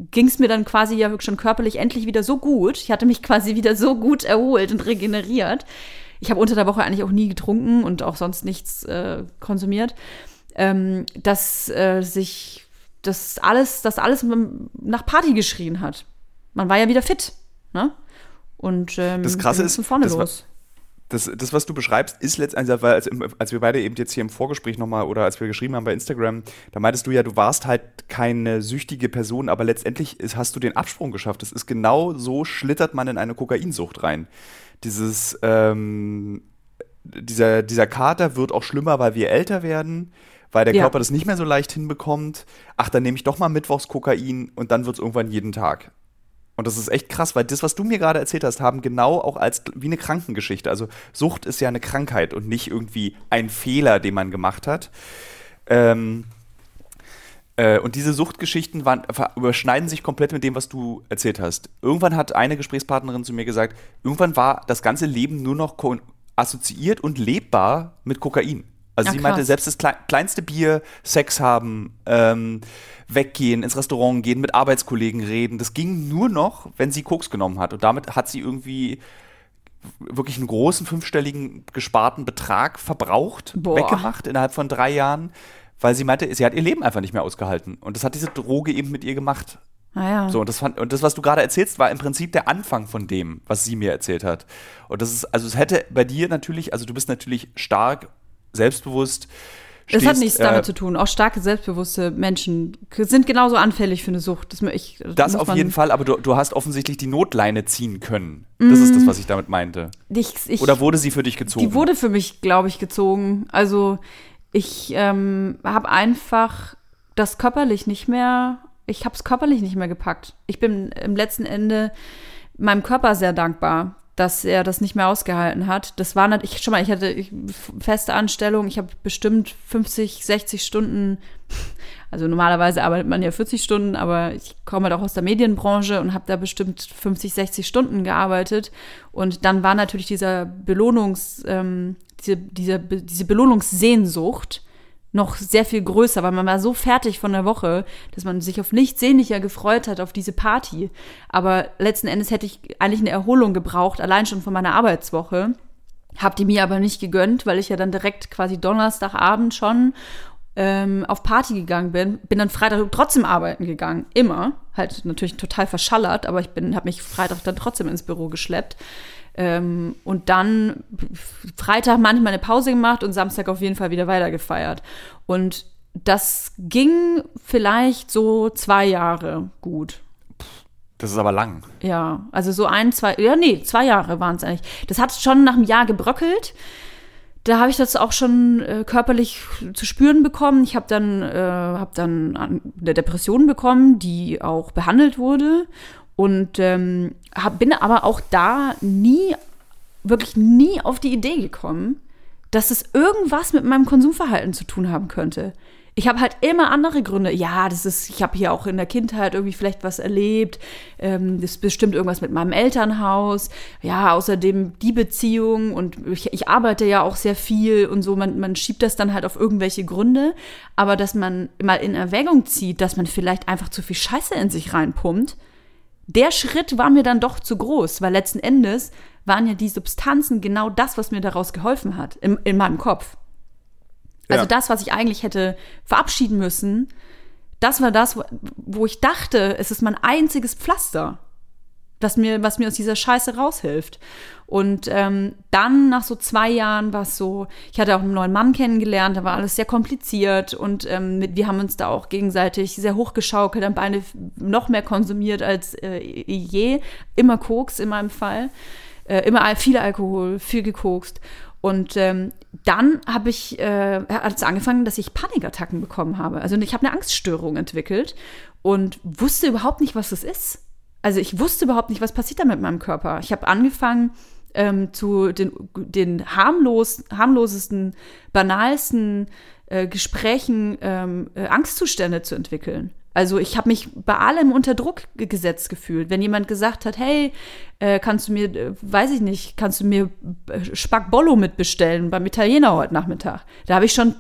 ging es mir dann quasi ja schon körperlich endlich wieder so gut. Ich hatte mich quasi wieder so gut erholt und regeneriert. Ich habe unter der Woche eigentlich auch nie getrunken und auch sonst nichts äh, konsumiert, ähm, dass äh, sich das alles, das alles nach Party geschrien hat. Man war ja wieder fit, ne? Und ähm, Das Krasse ist, von vorne das war- los. Das, das, was du beschreibst, ist letztendlich, weil als, als wir beide eben jetzt hier im Vorgespräch nochmal oder als wir geschrieben haben bei Instagram, da meintest du ja, du warst halt keine süchtige Person, aber letztendlich ist, hast du den Absprung geschafft. Es ist genau so, schlittert man in eine Kokainsucht rein. Dieses, ähm, dieser, dieser Kater wird auch schlimmer, weil wir älter werden, weil der Ja. Körper das nicht mehr so leicht hinbekommt. Ach, dann nehme ich doch mal mittwochs Kokain und dann wird es irgendwann jeden Tag. Und das ist echt krass, weil das, was du mir gerade erzählt hast, haben genau auch als wie eine Krankengeschichte. Also Sucht ist ja eine Krankheit und nicht irgendwie ein Fehler, den man gemacht hat. Ähm, äh, und diese Suchtgeschichten waren, überschneiden sich komplett mit dem, was du erzählt hast. Irgendwann hat eine Gesprächspartnerin zu mir gesagt, irgendwann war das ganze Leben nur noch assoziiert und lebbar mit Kokain. Also Ah, sie meinte, krass. selbst das klei- kleinste Bier, Sex haben, ähm, weggehen, ins Restaurant gehen, mit Arbeitskollegen reden, das ging nur noch, wenn sie Koks genommen hat. Und damit hat sie irgendwie wirklich einen großen fünfstelligen gesparten Betrag verbraucht, Boah. weggemacht innerhalb von drei Jahren, weil sie meinte, sie hat ihr Leben einfach nicht mehr ausgehalten. Und das hat diese Droge eben mit ihr gemacht. Naja. So, und das, fand, und das, was du gerade erzählst, war im Prinzip der Anfang von dem, was sie mir erzählt hat. Und das ist, also es hätte bei dir natürlich, also du bist natürlich stark, selbstbewusst. Das hat stehst, nichts damit äh, zu tun. Auch starke, selbstbewusste Menschen sind genauso anfähig für eine Sucht. Das, ich, Das auf jeden Fall, aber du, du hast offensichtlich die Notleine ziehen können. Das ist das, was ich damit meinte. Ich, ich, Oder wurde sie für dich gezogen? Die wurde für mich, glaube ich, gezogen. Also ich ähm, habe einfach das körperlich nicht mehr, ich habe es körperlich nicht mehr gepackt. Ich bin im letzten Ende meinem Körper sehr dankbar, dass er das nicht mehr ausgehalten hat. Das war nicht, ich, schon mal, ich hatte ich, feste Anstellung, ich habe bestimmt 50, 60 Stunden, *laughs* also normalerweise arbeitet man ja 40 Stunden, aber ich komme halt auch aus der Medienbranche und habe da bestimmt 50, 60 Stunden gearbeitet. Und dann war natürlich dieser Belohnungs, ähm, diese, diese, diese Belohnungssehnsucht noch sehr viel größer, weil man war so fertig von der Woche, dass man sich auf nichts sehnlicher gefreut hat auf diese Party. Aber letzten Endes hätte ich eigentlich eine Erholung gebraucht, allein schon von meiner Arbeitswoche. Hab die mir aber nicht gegönnt, weil ich ja dann direkt quasi Donnerstagabend schon ähm, auf Party gegangen bin. Bin dann Freitag trotzdem arbeiten gegangen. Immer. Halt natürlich total verschallert, aber ich bin, habe mich Freitag dann trotzdem ins Büro geschleppt. Ähm, und dann Freitag manchmal eine Pause gemacht und Samstag auf jeden Fall wieder weiter gefeiert. Und das ging vielleicht so zwei Jahre gut. Das ist aber lang. Ja, also so ein, zwei, ja, nee, zwei Jahre waren es eigentlich. Das hat schon nach einem Jahr gebröckelt. Da habe ich das auch schon äh, körperlich zu spüren bekommen. Ich habe dann, äh, hab dann an- eine Depression bekommen, die auch behandelt wurde. Und ähm, hab, bin aber auch da nie, wirklich nie auf die Idee gekommen, dass es irgendwas mit meinem Konsumverhalten zu tun haben könnte. Ich habe halt immer andere Gründe. Ja, das ist, ich habe hier auch in der Kindheit irgendwie vielleicht was erlebt. Ähm, das ist bestimmt irgendwas mit meinem Elternhaus. Ja, außerdem die Beziehung und ich, ich arbeite ja auch sehr viel und so. Man, man schiebt das dann halt auf irgendwelche Gründe. Aber dass man mal in Erwägung zieht, dass man vielleicht einfach zu viel Scheiße in sich reinpumpt, der Schritt war mir dann doch zu groß, weil letzten Endes waren ja die Substanzen genau das, was mir daraus geholfen hat, in, in meinem Kopf. Also Ja. das, was ich eigentlich hätte verabschieden müssen, das war das, wo- wo ich dachte, es ist mein einziges Pflaster, das mir, was mir aus dieser Scheiße raushilft. Und ähm, dann, nach so zwei Jahren, war es so, ich hatte auch einen neuen Mann kennengelernt, da war alles sehr kompliziert und ähm, mit, wir haben uns da auch gegenseitig sehr hochgeschaukelt, haben beide noch mehr konsumiert als äh, je. Immer Koks in meinem Fall, äh, immer viel Alkohol, viel gekokst. Und ähm, dann habe ich, äh, hat es angefangen, dass ich Panikattacken bekommen habe. Also ich habe eine Angststörung entwickelt und wusste überhaupt nicht, was das ist. Also ich wusste überhaupt nicht, was passiert da mit meinem Körper. Ich habe angefangen, ähm, zu den, den harmlos, harmlosesten, banalsten äh, Gesprächen ähm, äh, Angstzustände zu entwickeln. Also ich habe mich bei allem unter Druck gesetzt gefühlt. Wenn jemand gesagt hat, hey, äh, kannst du mir, äh, weiß ich nicht, kannst du mir äh, Spackbollo mitbestellen beim Italiener heute Nachmittag? Da habe ich schon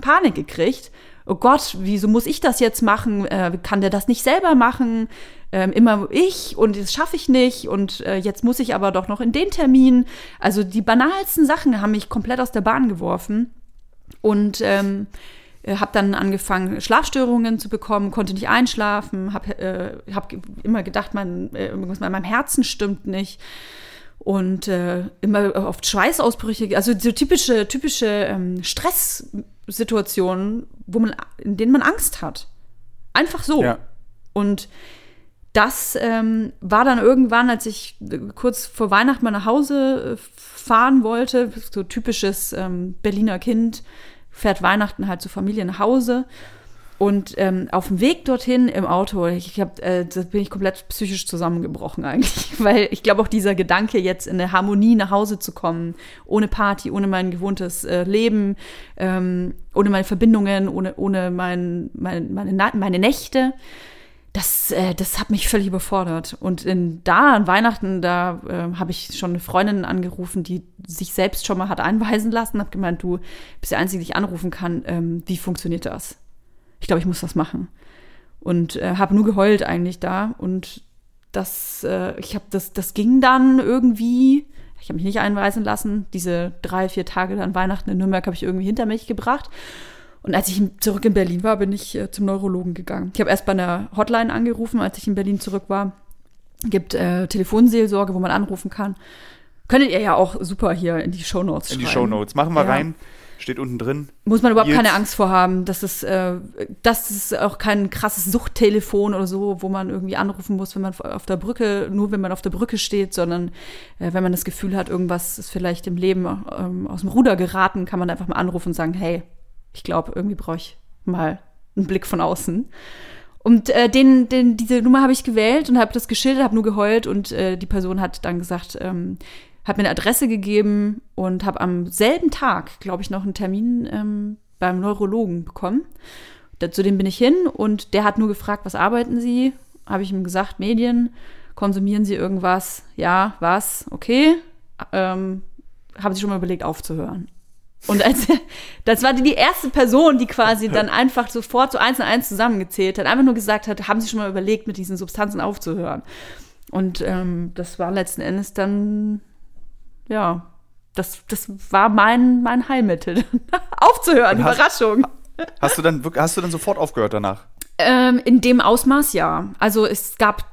Panik gekriegt. Oh Gott, wieso muss ich das jetzt machen? Äh, kann der das nicht selber machen? Ähm, immer ich und das schaffe ich nicht und äh, jetzt muss ich aber doch noch in den Termin. Also die banalsten Sachen haben mich komplett aus der Bahn geworfen. Und ähm, äh, habe dann angefangen, Schlafstörungen zu bekommen, konnte nicht einschlafen, habe äh, hab immer gedacht, mein, äh, irgendwas meinem Herzen stimmt nicht. Und äh, immer oft Schweißausbrüche, also so typische, typische ähm, Stresssituationen, wo man, in denen man Angst hat. Einfach so. Ja. Und das ähm, war dann irgendwann, als ich kurz vor Weihnachten mal nach Hause äh, fahren wollte, so typisches ähm, Berliner Kind, fährt Weihnachten halt zur Familie nach Hause. Und ähm, auf dem Weg dorthin im Auto, ich hab, äh, da bin ich komplett psychisch zusammengebrochen eigentlich, *laughs* weil ich glaube auch dieser Gedanke, jetzt in der Harmonie nach Hause zu kommen, ohne Party, ohne mein gewohntes äh, Leben, ähm, ohne meine Verbindungen, ohne, ohne mein, mein, meine, meine Nächte, das, äh, das hat mich völlig überfordert. Und in, da an Weihnachten, da äh, habe ich schon eine Freundin angerufen, die sich selbst schon mal hat einweisen lassen, habe gemeint, du bist der Einzige, die ich anrufen kann. Ähm, wie funktioniert das? Ich glaube, ich muss das machen. Und äh, habe nur geheult eigentlich da. Und das, äh, ich habe das, das ging dann irgendwie. Ich habe mich nicht einweisen lassen. Diese drei, vier Tage dann Weihnachten in Nürnberg habe ich irgendwie hinter mich gebracht. Und als ich zurück in Berlin war, bin ich äh, zum Neurologen gegangen. Ich habe erst bei einer Hotline angerufen, als ich in Berlin zurück war. Gibt äh, Telefonseelsorge, wo man anrufen kann. Könntet ihr ja auch super hier in die Shownotes schreiben. In die Shownotes. Machen wir ja. rein. Steht unten drin. Muss man überhaupt Jetzt. keine Angst vor haben. Das ist, äh, das ist auch kein krasses Suchttelefon oder so, wo man irgendwie anrufen muss, wenn man auf der Brücke, nur wenn man auf der Brücke steht, sondern äh, wenn man das Gefühl hat, irgendwas ist vielleicht im Leben ähm, aus dem Ruder geraten, kann man einfach mal anrufen und sagen, hey, ich glaube, irgendwie brauche ich mal einen Blick von außen. Und äh, den, den, diese Nummer habe ich gewählt und habe das geschildert, habe nur geheult und äh, die Person hat dann gesagt, ähm, hat mir eine Adresse gegeben und habe am selben Tag, glaube ich, noch einen Termin ähm, beim Neurologen bekommen. Zu dem bin ich hin und der hat nur gefragt, was arbeiten Sie? Habe ich ihm gesagt, Medien. Konsumieren Sie irgendwas? Ja, was? Okay. Ähm, haben Sie schon mal überlegt, aufzuhören? Und als, *laughs* das war die erste Person, die quasi dann einfach sofort so eins und eins zusammengezählt hat, einfach nur gesagt hat, haben Sie schon mal überlegt, mit diesen Substanzen aufzuhören? Und ähm, das war letzten Endes dann, ja, das, das war mein, mein Heilmittel. *laughs* aufzuhören, hast, Überraschung. Hast du, dann, hast du dann sofort aufgehört danach? Ähm, in dem Ausmaß ja. Also es gab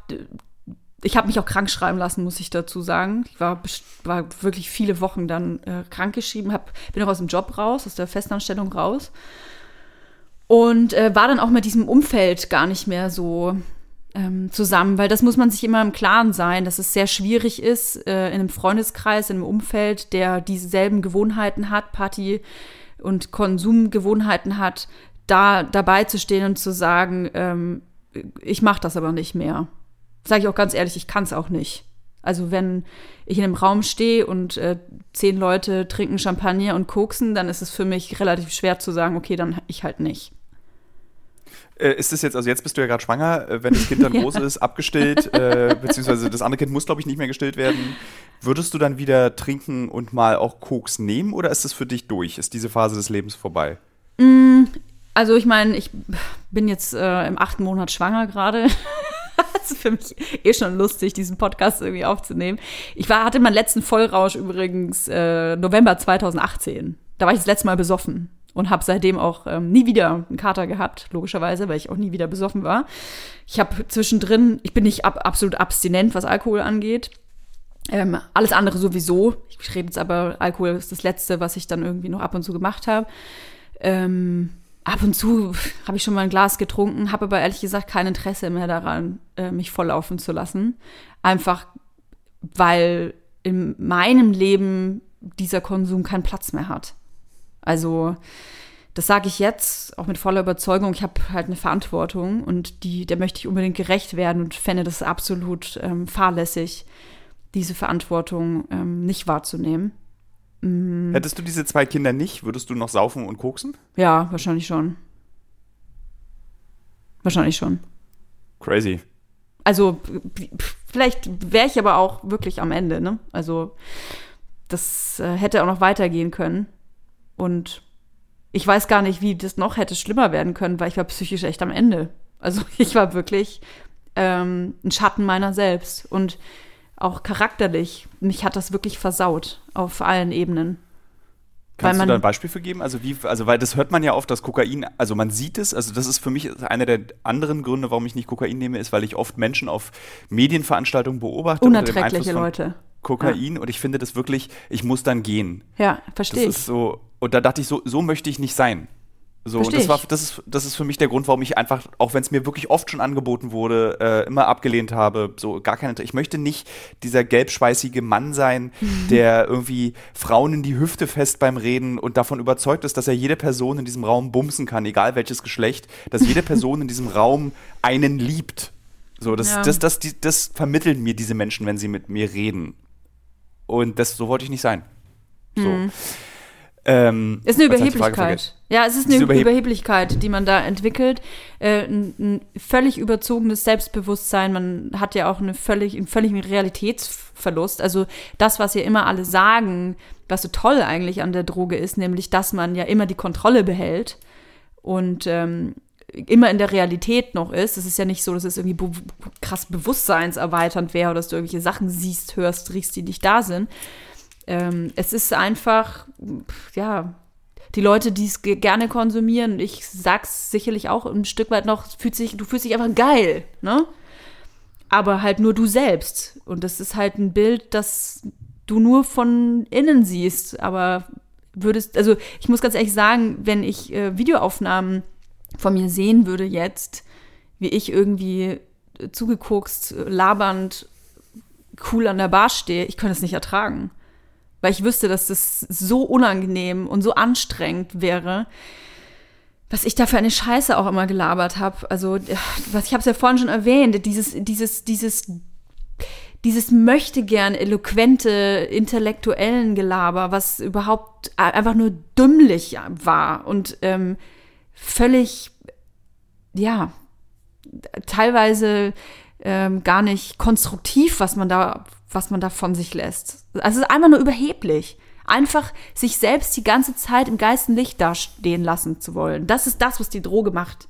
ich habe mich auch krank schreiben lassen, muss ich dazu sagen. Ich war, war wirklich viele Wochen dann äh, krank geschrieben, hab, bin auch aus dem Job raus, aus der Festanstellung raus. Und äh, war dann auch mit diesem Umfeld gar nicht mehr so ähm, zusammen, weil das muss man sich immer im Klaren sein, dass es sehr schwierig ist, äh, in einem Freundeskreis, in einem Umfeld, der dieselben Gewohnheiten hat, Party- und Konsumgewohnheiten hat, da dabei zu stehen und zu sagen, ähm, ich mache das aber nicht mehr. Sage ich auch ganz ehrlich, ich kann es auch nicht. Also wenn ich in einem Raum stehe und äh, zehn Leute trinken Champagner und koksen, dann ist es für mich relativ schwer zu sagen, okay, dann ich halt nicht. Äh, ist das jetzt, also jetzt bist du ja gerade schwanger, äh, wenn das Kind dann *laughs* groß ist, abgestillt, äh, beziehungsweise das andere Kind muss, glaube ich, nicht mehr gestillt werden. Würdest du dann wieder trinken und mal auch Koks nehmen oder ist das für dich durch? Ist diese Phase des Lebens vorbei? Mm, also ich meine, ich bin jetzt äh, im achten Monat schwanger gerade. *laughs* das ist für mich eh schon lustig, diesen Podcast irgendwie aufzunehmen. Ich war, hatte meinen letzten Vollrausch übrigens äh, November 2018. Da war ich das letzte Mal besoffen und habe seitdem auch ähm, nie wieder einen Kater gehabt, logischerweise, weil ich auch nie wieder besoffen war. Ich habe zwischendrin, ich bin nicht ab, absolut abstinent, was Alkohol angeht. Ähm, alles andere sowieso. Ich rede jetzt aber, Alkohol ist das Letzte, was ich dann irgendwie noch ab und zu gemacht habe. Ähm, ab und zu *laughs* habe ich schon mal ein Glas getrunken, habe aber ehrlich gesagt kein Interesse mehr daran, äh, mich volllaufen zu lassen. Einfach weil in meinem Leben dieser Konsum keinen Platz mehr hat. Also das sage ich jetzt auch mit voller Überzeugung. Ich habe halt eine Verantwortung und die, der möchte ich unbedingt gerecht werden und fände das absolut ähm, fahrlässig, diese Verantwortung ähm, nicht wahrzunehmen. Mhm. Hättest du diese zwei Kinder nicht, würdest du noch saufen und koksen? Ja, wahrscheinlich schon. Wahrscheinlich schon. Crazy. Also, vielleicht wäre ich aber auch wirklich am Ende, ne? Also, das äh, hätte auch noch weitergehen können. Und ich weiß gar nicht, wie das noch hätte schlimmer werden können, weil ich war psychisch echt am Ende. Also, *laughs* ich war wirklich ähm, ein Schatten meiner selbst. Und auch charakterlich, mich hat das wirklich versaut auf allen Ebenen. Kannst du da ein Beispiel für geben? Also wie, also weil das hört man ja oft, dass Kokain, also man sieht es, also das ist für mich einer der anderen Gründe, warum ich nicht Kokain nehme, ist, weil ich oft Menschen auf Medienveranstaltungen beobachte. Unerträgliche Leute. Kokain ja. und ich finde das wirklich, ich muss dann gehen. Ja, verstehe. Das ist so, und da dachte ich so, so möchte ich nicht sein. So, und das, war, das, ist, das ist für mich der Grund, warum ich einfach, auch wenn es mir wirklich oft schon angeboten wurde, äh, immer abgelehnt habe. So gar keine. Ich möchte nicht dieser gelbschweißige Mann sein, mhm. *laughs* der irgendwie Frauen in die Hüfte fest beim Reden und davon überzeugt ist, dass er jede Person in diesem Raum bumsen kann, egal welches Geschlecht, dass jede Person in diesem *laughs* Raum einen liebt. So, das, ja. das, das, das, das vermitteln mir diese Menschen, wenn sie mit mir reden. Und das, so wollte ich nicht sein. So. Mhm. Ähm, ist eine Überheblichkeit. Ja, es ist eine Überheb Überheblichkeit, die man da entwickelt. Äh, ein, ein, völlig überzogenes Selbstbewusstsein. Man hat ja auch eine völlig, einen völligen Realitätsverlust. Also das, was ja immer alle sagen, was so toll eigentlich an der Droge ist, nämlich, dass man ja immer die Kontrolle behält und ähm, immer in der Realität noch ist. Es ist ja nicht so, dass es irgendwie be krass bewusstseinserweiternd wäre oder dass du irgendwelche Sachen siehst, hörst, riechst, die nicht da sind ähm, es ist einfach, ja, die Leute, die es gerne konsumieren, ich sag's sicherlich auch ein Stück weit noch, fühlt sich, du fühlst dich einfach geil, ne? Aber halt nur du selbst. Und das ist halt ein Bild, das du nur von innen siehst. Aber würdest, also ich muss ganz ehrlich sagen, wenn ich äh, Videoaufnahmen von mir sehen würde jetzt, wie ich irgendwie zugeguckt, labernd, cool an der Bar stehe, ich könnte es nicht ertragen weil ich wüsste, dass das so unangenehm und so anstrengend wäre, was ich da für eine Scheiße auch immer gelabert habe. Also, was ich habe es ja vorhin schon erwähnt, dieses, dieses, dieses, dieses möchte gern eloquente, intellektuellen Gelaber, was überhaupt einfach nur dümmlich war und ähm, völlig, ja, teilweise ähm, gar nicht konstruktiv, was man da was man da von sich lässt. Also es ist einfach nur überheblich. Einfach sich selbst die ganze Zeit im geisten Licht dastehen lassen zu wollen. Das ist das, was die Droge macht.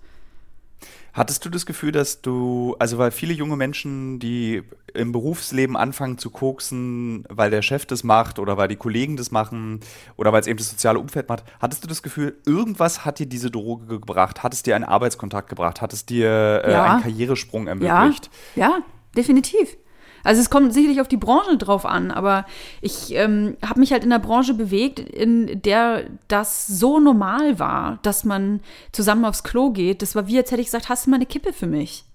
Hattest du das Gefühl, dass du, also weil viele junge Menschen, die im Berufsleben anfangen zu koksen, weil der Chef das macht oder weil die Kollegen das machen oder weil es eben das soziale Umfeld macht, hattest du das Gefühl, irgendwas hat dir diese Droge gebracht? Hat es dir einen Arbeitskontakt gebracht? Hat es dir äh, ja. einen Karrieresprung ermöglicht? Ja, ja definitiv. Also es kommt sicherlich auf die Branche drauf an, aber ich ähm, habe mich halt in der Branche bewegt, in der das so normal war, dass man zusammen aufs Klo geht. Das war wie, als hätte ich gesagt, hast du mal eine Kippe für mich?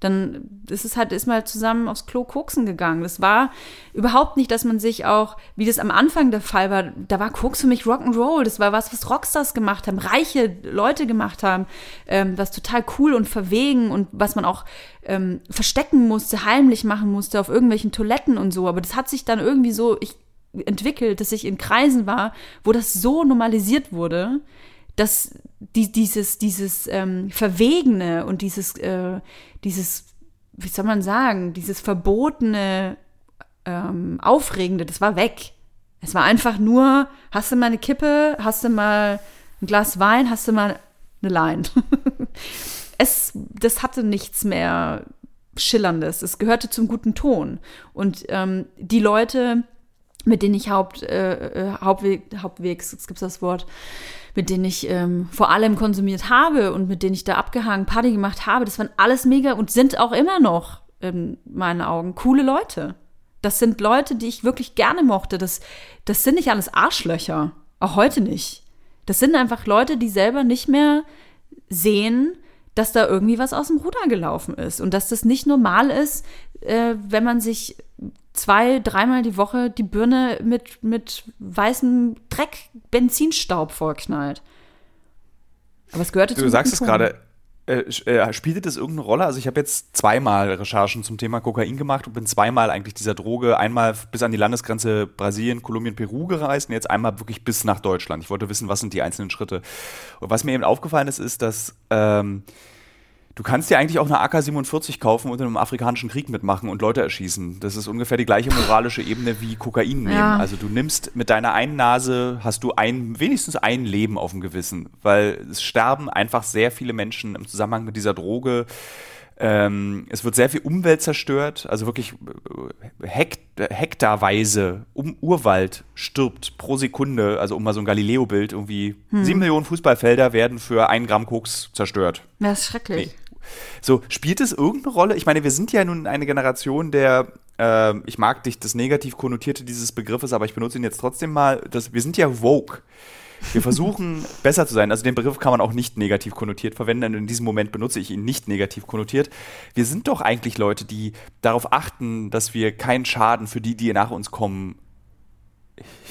Dann ist es halt, ist mal zusammen aufs Klo koksen gegangen. Das war überhaupt nicht, dass man sich auch, wie das am Anfang der Fall war, da war Koks für mich Rock'n'Roll. Das war was, was Rockstars gemacht haben, reiche Leute gemacht haben, ähm, was total cool und verwegen und was man auch ähm, verstecken musste, heimlich machen musste auf irgendwelchen Toiletten und so. Aber das hat sich dann irgendwie so ich, entwickelt, dass ich in Kreisen war, wo das so normalisiert wurde, dass die, dieses, dieses ähm, Verwegene und dieses, äh, dieses, wie soll man sagen, dieses verbotene, ähm, Aufregende, das war weg. Es war einfach nur, hast du mal eine Kippe, hast du mal ein Glas Wein, hast du mal eine Line. *laughs* es, das hatte nichts mehr Schillerndes. Es gehörte zum guten Ton. Und ähm, die Leute, mit denen ich Haupt, äh, äh Hauptweg, Hauptwegs, jetzt gibt es das Wort, mit denen ich ähm, vor allem konsumiert habe und mit denen ich da abgehangen Party gemacht habe, das waren alles mega und sind auch immer noch in meinen Augen coole Leute. Das sind Leute, die ich wirklich gerne mochte. Das, das sind nicht alles Arschlöcher. Auch heute nicht. Das sind einfach Leute, die selber nicht mehr sehen, dass da irgendwie was aus dem Ruder gelaufen ist und dass das nicht normal ist, äh, wenn man sich zwei, dreimal die Woche die Birne mit, mit weißem Dreck, Benzinstaub vollknallt. Aber es gehörte Du sagst es gerade, äh, äh, spielte das irgendeine Rolle? Also ich habe jetzt zweimal Recherchen zum Thema Kokain gemacht und bin zweimal eigentlich dieser Droge, einmal bis an die Landesgrenze Brasilien, Kolumbien, Peru gereist und jetzt einmal wirklich bis nach Deutschland. Ich wollte wissen, was sind die einzelnen Schritte. Und was mir eben aufgefallen ist, ist, dass ähm, Du kannst dir eigentlich auch eine AK-47 kaufen und in einem afrikanischen Krieg mitmachen und Leute erschießen. Das ist ungefähr die gleiche moralische Ebene wie Kokain nehmen. Ja. Also du nimmst mit deiner einen Nase, hast du ein, wenigstens ein Leben auf dem Gewissen, weil es sterben einfach sehr viele Menschen im Zusammenhang mit dieser Droge. Ähm, es wird sehr viel Umwelt zerstört, also wirklich äh, Hekt hektarweise um Urwald stirbt pro Sekunde, also um mal so ein Galileo-Bild, irgendwie hm. sieben Millionen Fußballfelder werden für ein Gramm Koks zerstört. Das ist schrecklich. Nee. So, spielt es irgendeine Rolle? Ich meine, wir sind ja nun eine Generation der, äh, ich mag dich, das negativ konnotierte dieses Begriffes, aber ich benutze ihn jetzt trotzdem mal, das, wir sind ja woke. Wir versuchen *laughs* besser zu sein. Also den Begriff kann man auch nicht negativ konnotiert verwenden. Und in diesem Moment benutze ich ihn nicht negativ konnotiert. Wir sind doch eigentlich Leute, die darauf achten, dass wir keinen Schaden für die, die nach uns kommen,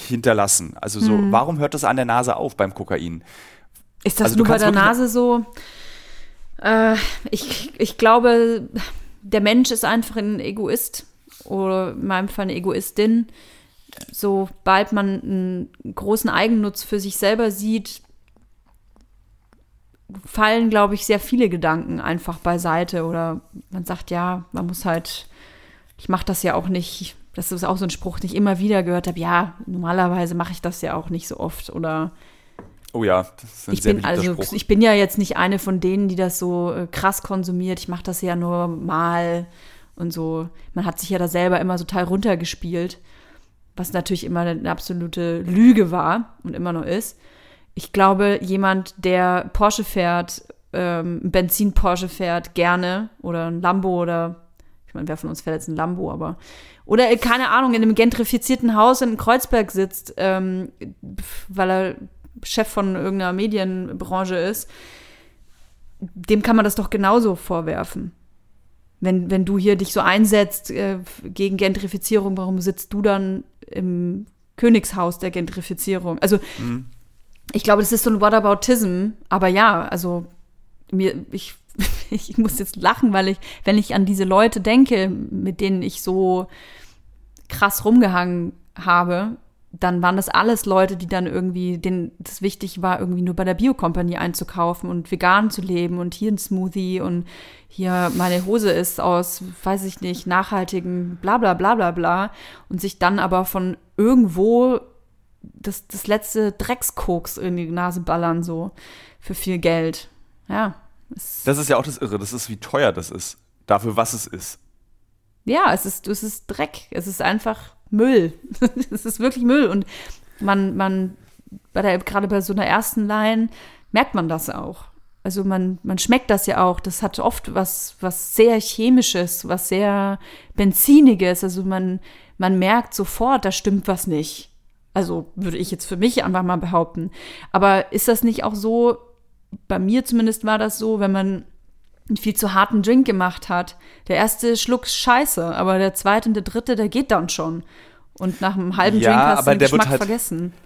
hinterlassen. Also so, mhm. warum hört das an der Nase auf beim Kokain? Ist das also, nur bei der Nase so? Äh, ich, ich glaube, der Mensch ist einfach ein Egoist oder in meinem Fall eine Egoistin. Sobald man einen großen Eigennutz für sich selber sieht, fallen, glaube ich, sehr viele Gedanken einfach beiseite. Oder man sagt, ja, man muss halt, ich mache das ja auch nicht, das ist auch so ein Spruch, den ich immer wieder gehört habe, ja, normalerweise mache ich das ja auch nicht so oft. Oder Oh ja, das ist ein ich sehr bin, also Spruch. ich bin ja jetzt nicht eine von denen, die das so äh, krass konsumiert. Ich mache das ja nur mal und so. Man hat sich ja da selber immer so total runtergespielt, was natürlich immer eine absolute Lüge war und immer noch ist. Ich glaube, jemand, der Porsche fährt, ähm, Benzin Porsche fährt, gerne oder ein Lambo oder ich meine, wer von uns fährt jetzt ein Lambo, aber oder äh, keine Ahnung, in einem gentrifizierten Haus in Kreuzberg sitzt, ähm, weil er Chef von irgendeiner Medienbranche ist, dem kann man das doch genauso vorwerfen. Wenn, wenn du hier dich so einsetzt äh, gegen Gentrifizierung, warum sitzt du dann im Königshaus der Gentrifizierung? Also, mhm. ich glaube, das ist so ein Whataboutism, aber ja, also mir, ich, *laughs* ich muss jetzt lachen, weil ich, wenn ich an diese Leute denke, mit denen ich so krass rumgehangen habe, dann waren das alles Leute, die dann irgendwie, denen das wichtig war, irgendwie nur bei der Biokompanie einzukaufen und vegan zu leben und hier ein Smoothie und hier meine Hose ist aus, weiß ich nicht, nachhaltigen bla bla bla bla bla und sich dann aber von irgendwo das, das letzte Dreckskoks in die Nase ballern, so für viel Geld. Ja. Das ist ja auch das Irre, das ist, wie teuer das ist. Dafür, was es ist. Ja, es ist, es ist Dreck. Es ist einfach Müll. *laughs* es ist wirklich Müll. Und man, man, bei der, gerade bei so einer ersten Line merkt man das auch. Also man, man schmeckt das ja auch. Das hat oft was, was sehr Chemisches, was sehr Benziniges. Also man, man merkt sofort, da stimmt was nicht. Also würde ich jetzt für mich einfach mal behaupten. Aber ist das nicht auch so, bei mir zumindest war das so, wenn man einen viel zu harten Drink gemacht hat. Der erste Schluck scheiße, aber der zweite und der dritte, der geht dann schon. Und nach einem halben ja, Drink hast du den Geschmack halt, vergessen. *laughs*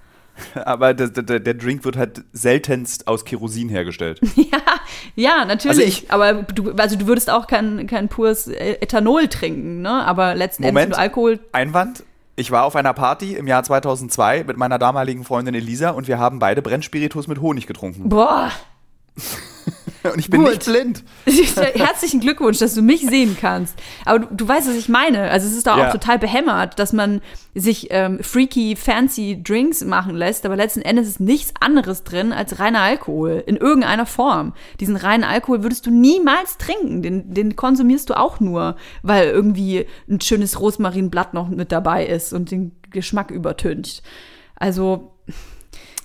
Aber der, der, der, Drink wird halt seltenst aus Kerosin hergestellt. *laughs* ja, ja, natürlich. Also ich, aber du, also du würdest auch kein, kein pures Ethanol trinken, ne? Aber letzten Moment, Endes, Alkohol. Einwand. Ich war auf einer Party im Jahr 2002 mit meiner damaligen Freundin Elisa und wir haben beide Brennspiritus mit Honig getrunken. Boah. *laughs* *laughs* Und ich bin Gut. nicht blind. *laughs* Herzlichen Glückwunsch, dass du mich sehen kannst. Aber du, du weißt, was ich meine. Also es ist doch ja. auch total behämmert, dass man sich ähm, freaky, fancy Drinks machen lässt, aber letzten Endes ist nichts anderes drin als reiner Alkohol. In irgendeiner Form. Diesen reinen Alkohol würdest du niemals trinken. Den, den konsumierst du auch nur, weil irgendwie ein schönes Rosmarinblatt noch mit dabei ist und den Geschmack übertönt. Also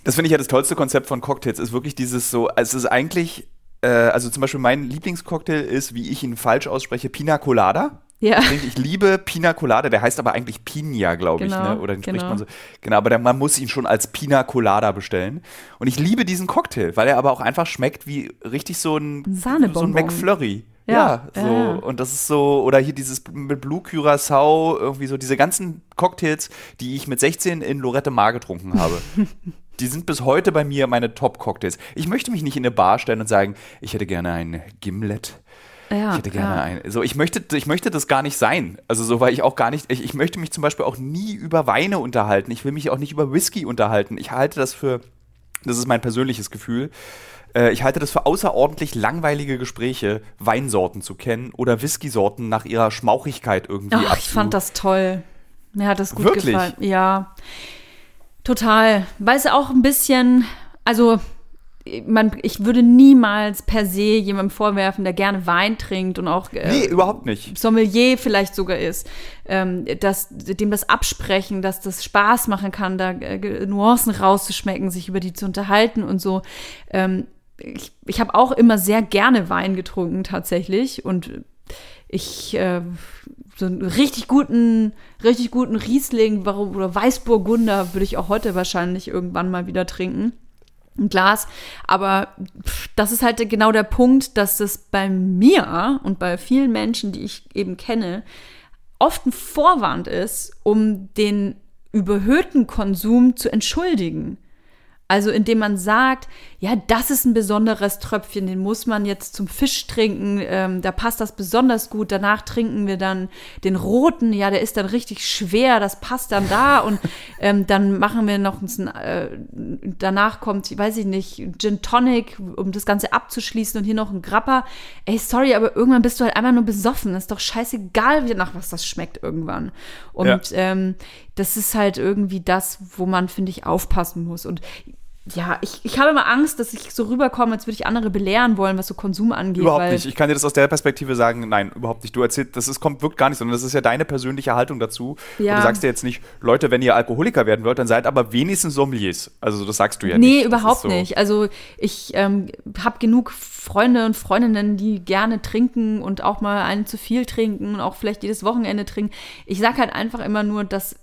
das finde ich ja das tollste Konzept von Cocktails, ist wirklich dieses so, es ist eigentlich äh, also zum Beispiel mein Lieblingscocktail ist, wie ich ihn falsch ausspreche, Pina Colada. Ja. Ich, ich liebe Pina Colada, der heißt aber eigentlich Pina, glaube genau, ich, ne? Oder den spricht genau. man so. Genau, aber der, man muss ihn schon als Pina Colada bestellen. Und ich liebe diesen Cocktail, weil er aber auch einfach schmeckt wie richtig so ein, so ein McFlurry. Ja, Ja, so. ja. Und das ist so, oder hier dieses mit Blue Curacao, irgendwie so diese ganzen Cocktails, die ich mit 16 in Lorette Mar getrunken habe. *laughs* die sind bis heute bei mir meine Top-Cocktails. Ich möchte mich nicht in eine Bar stellen und sagen, ich hätte gerne ein Gimlet. Ja, Ich hätte gerne ja. ein. So, ich möchte, ich möchte das gar nicht sein. Also so, weil ich auch gar nicht, ich, ich möchte mich zum Beispiel auch nie über Weine unterhalten. Ich will mich auch nicht über Whisky unterhalten. Ich halte das für, das ist mein persönliches Gefühl. äh, Ich halte das für außerordentlich langweilige Gespräche, Weinsorten zu kennen oder Whiskysorten nach ihrer Schmauchigkeit irgendwie Ach, ich fand das toll. Mir hat das gut Wirklich? gefallen. Ja, total. Weil es auch ein bisschen, also man, ich würde niemals per se jemandem vorwerfen, der gerne Wein trinkt und auch äh, Nee, überhaupt nicht. Sommelier vielleicht sogar ist, ähm, dass dem das Absprechen, dass das Spaß machen kann, da äh, Nuancen rauszuschmecken, sich über die zu unterhalten und so. Ähm, ich ich habe auch immer sehr gerne Wein getrunken tatsächlich und ich äh, so einen richtig guten, richtig guten Riesling warum, oder Weißburgunder würde ich auch heute wahrscheinlich irgendwann mal wieder trinken ein Glas. Aber pff, das ist halt genau der Punkt, dass das bei mir und bei vielen Menschen, die ich eben kenne, oft ein Vorwand ist, um den überhöhten Konsum zu entschuldigen. Also indem man sagt, ja, das ist ein besonderes Tröpfchen, den muss man jetzt zum Fisch trinken, ähm, da passt das besonders gut. Danach trinken wir dann den roten, ja, der ist dann richtig schwer, das passt dann da. Und *laughs* ähm, dann machen wir noch ein, äh, danach kommt, weiß ich nicht, Gin Tonic, um das Ganze abzuschließen und hier noch ein Grappa. Ey, sorry, aber irgendwann bist du halt einfach nur besoffen. ist doch scheißegal, wie nach was das schmeckt irgendwann. Und Ja. ähm, das ist halt irgendwie das, wo man, finde ich, aufpassen muss. Und ja, ich, ich habe immer Angst, dass ich so rüberkomme, als würde ich andere belehren wollen, was so Konsum angeht. Überhaupt nicht. Ich kann dir das aus der Perspektive sagen, nein, überhaupt nicht. Du erzählst, das ist, kommt wirklich gar nicht, sondern das ist ja deine persönliche Haltung dazu. Und Ja. du sagst dir jetzt nicht, Leute, wenn ihr Alkoholiker werden wollt, dann seid aber wenigstens Sommeliers. Also das sagst du ja nicht. Nee, überhaupt so. nicht. Also ich ähm, habe genug Freunde und Freundinnen, die gerne trinken und auch mal einen zu viel trinken und auch vielleicht jedes Wochenende trinken. Ich sage halt einfach immer nur, dass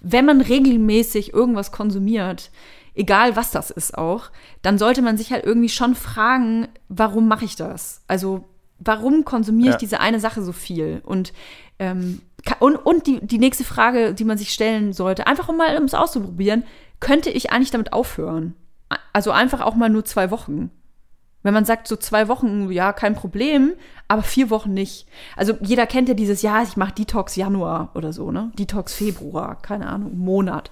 wenn man regelmäßig irgendwas konsumiert, egal was das ist auch, dann sollte man sich halt irgendwie schon fragen, warum mache ich das? Also warum konsumiere ich Ja. diese eine Sache so viel? Und ähm, und, und die, die nächste Frage, die man sich stellen sollte, einfach um mal um es auszuprobieren, könnte ich eigentlich damit aufhören? Also einfach auch mal nur zwei Wochen. Wenn man sagt, so zwei Wochen, ja, kein Problem, aber vier Wochen nicht. Also jeder kennt ja dieses, ja, ich mache Detox Januar oder so, ne? Detox Februar, keine Ahnung, Monat.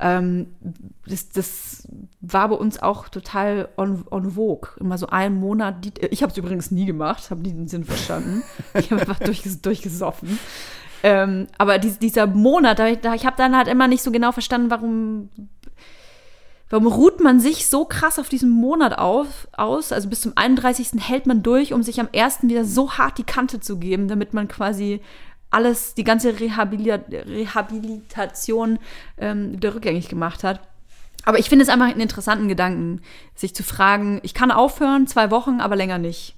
Ähm, das, das war bei uns auch total on, on vogue. Immer so einen Monat. Die, ich habe es übrigens nie gemacht, habe nie den Sinn verstanden. *laughs* Ich habe einfach durchges, durchgesoffen. Ähm, aber dies, dieser Monat, da, ich habe dann halt immer nicht so genau verstanden, warum, warum ruht man sich so krass auf diesen Monat auf, aus? Also bis zum 31. hält man durch, um sich am 1. wieder so hart die Kante zu geben, damit man quasi alles, die ganze Rehabilita Rehabilitation ähm, wieder rückgängig gemacht hat. Aber ich finde es einfach einen interessanten Gedanken, sich zu fragen, ich kann aufhören, zwei Wochen, aber länger nicht.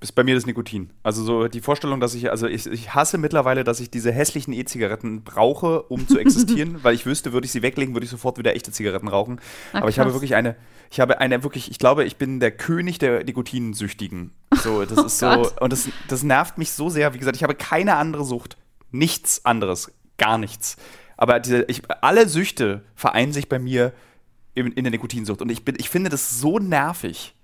Ist bei mir das Nikotin. Also so die Vorstellung, dass ich, also ich, ich hasse mittlerweile, dass ich diese hässlichen E-Zigaretten brauche, um zu existieren, *laughs* weil ich wüsste, würde ich sie weglegen, würde ich sofort wieder echte Zigaretten rauchen. Ah, Aber ich habe wirklich eine, ich habe eine wirklich, ich glaube, ich bin der König der Nikotinsüchtigen. So, das *laughs* ist so, Oh Gott. und das, das nervt mich so sehr. Wie gesagt, ich habe keine andere Sucht. Nichts anderes. Gar nichts. Aber diese, ich, alle Süchte vereinen sich bei mir in, in der Nikotinsucht. Und ich, bin, ich finde das so nervig.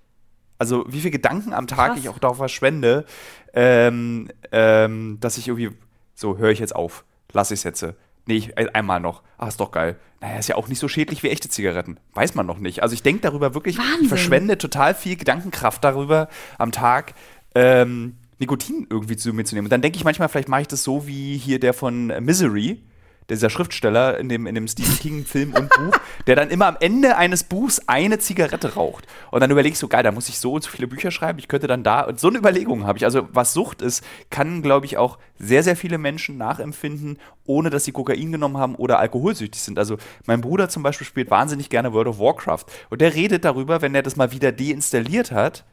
Also, wie viele Gedanken am Tag Krass. ich auch darauf verschwende, ähm, ähm, dass ich irgendwie, so, höre ich jetzt auf, lasse ich es jetzt. Nee, ich, ein- einmal noch. Ah, ist doch geil. Naja, ist ja auch nicht so schädlich wie echte Zigaretten. Weiß man noch nicht. Also, ich denke darüber wirklich, Wahnsinn. ich verschwende total viel Gedankenkraft darüber am Tag. Ähm, Nikotin irgendwie zu mir zu nehmen. Und dann denke ich manchmal, vielleicht mache ich das so wie hier der von Misery, dieser Schriftsteller in dem, in dem Stephen King-Film und Buch, der dann immer am Ende eines Buchs eine Zigarette raucht. Und dann überlege ich so, geil, da muss ich so und so viele Bücher schreiben, ich könnte dann da. Und so eine Überlegung habe ich. Also, was Sucht ist, kann, glaube ich, auch sehr, sehr viele Menschen nachempfinden, ohne dass sie Kokain genommen haben oder alkoholsüchtig sind. Also, mein Bruder zum Beispiel spielt wahnsinnig gerne World of Warcraft. Und der redet darüber, wenn er das mal wieder deinstalliert hat.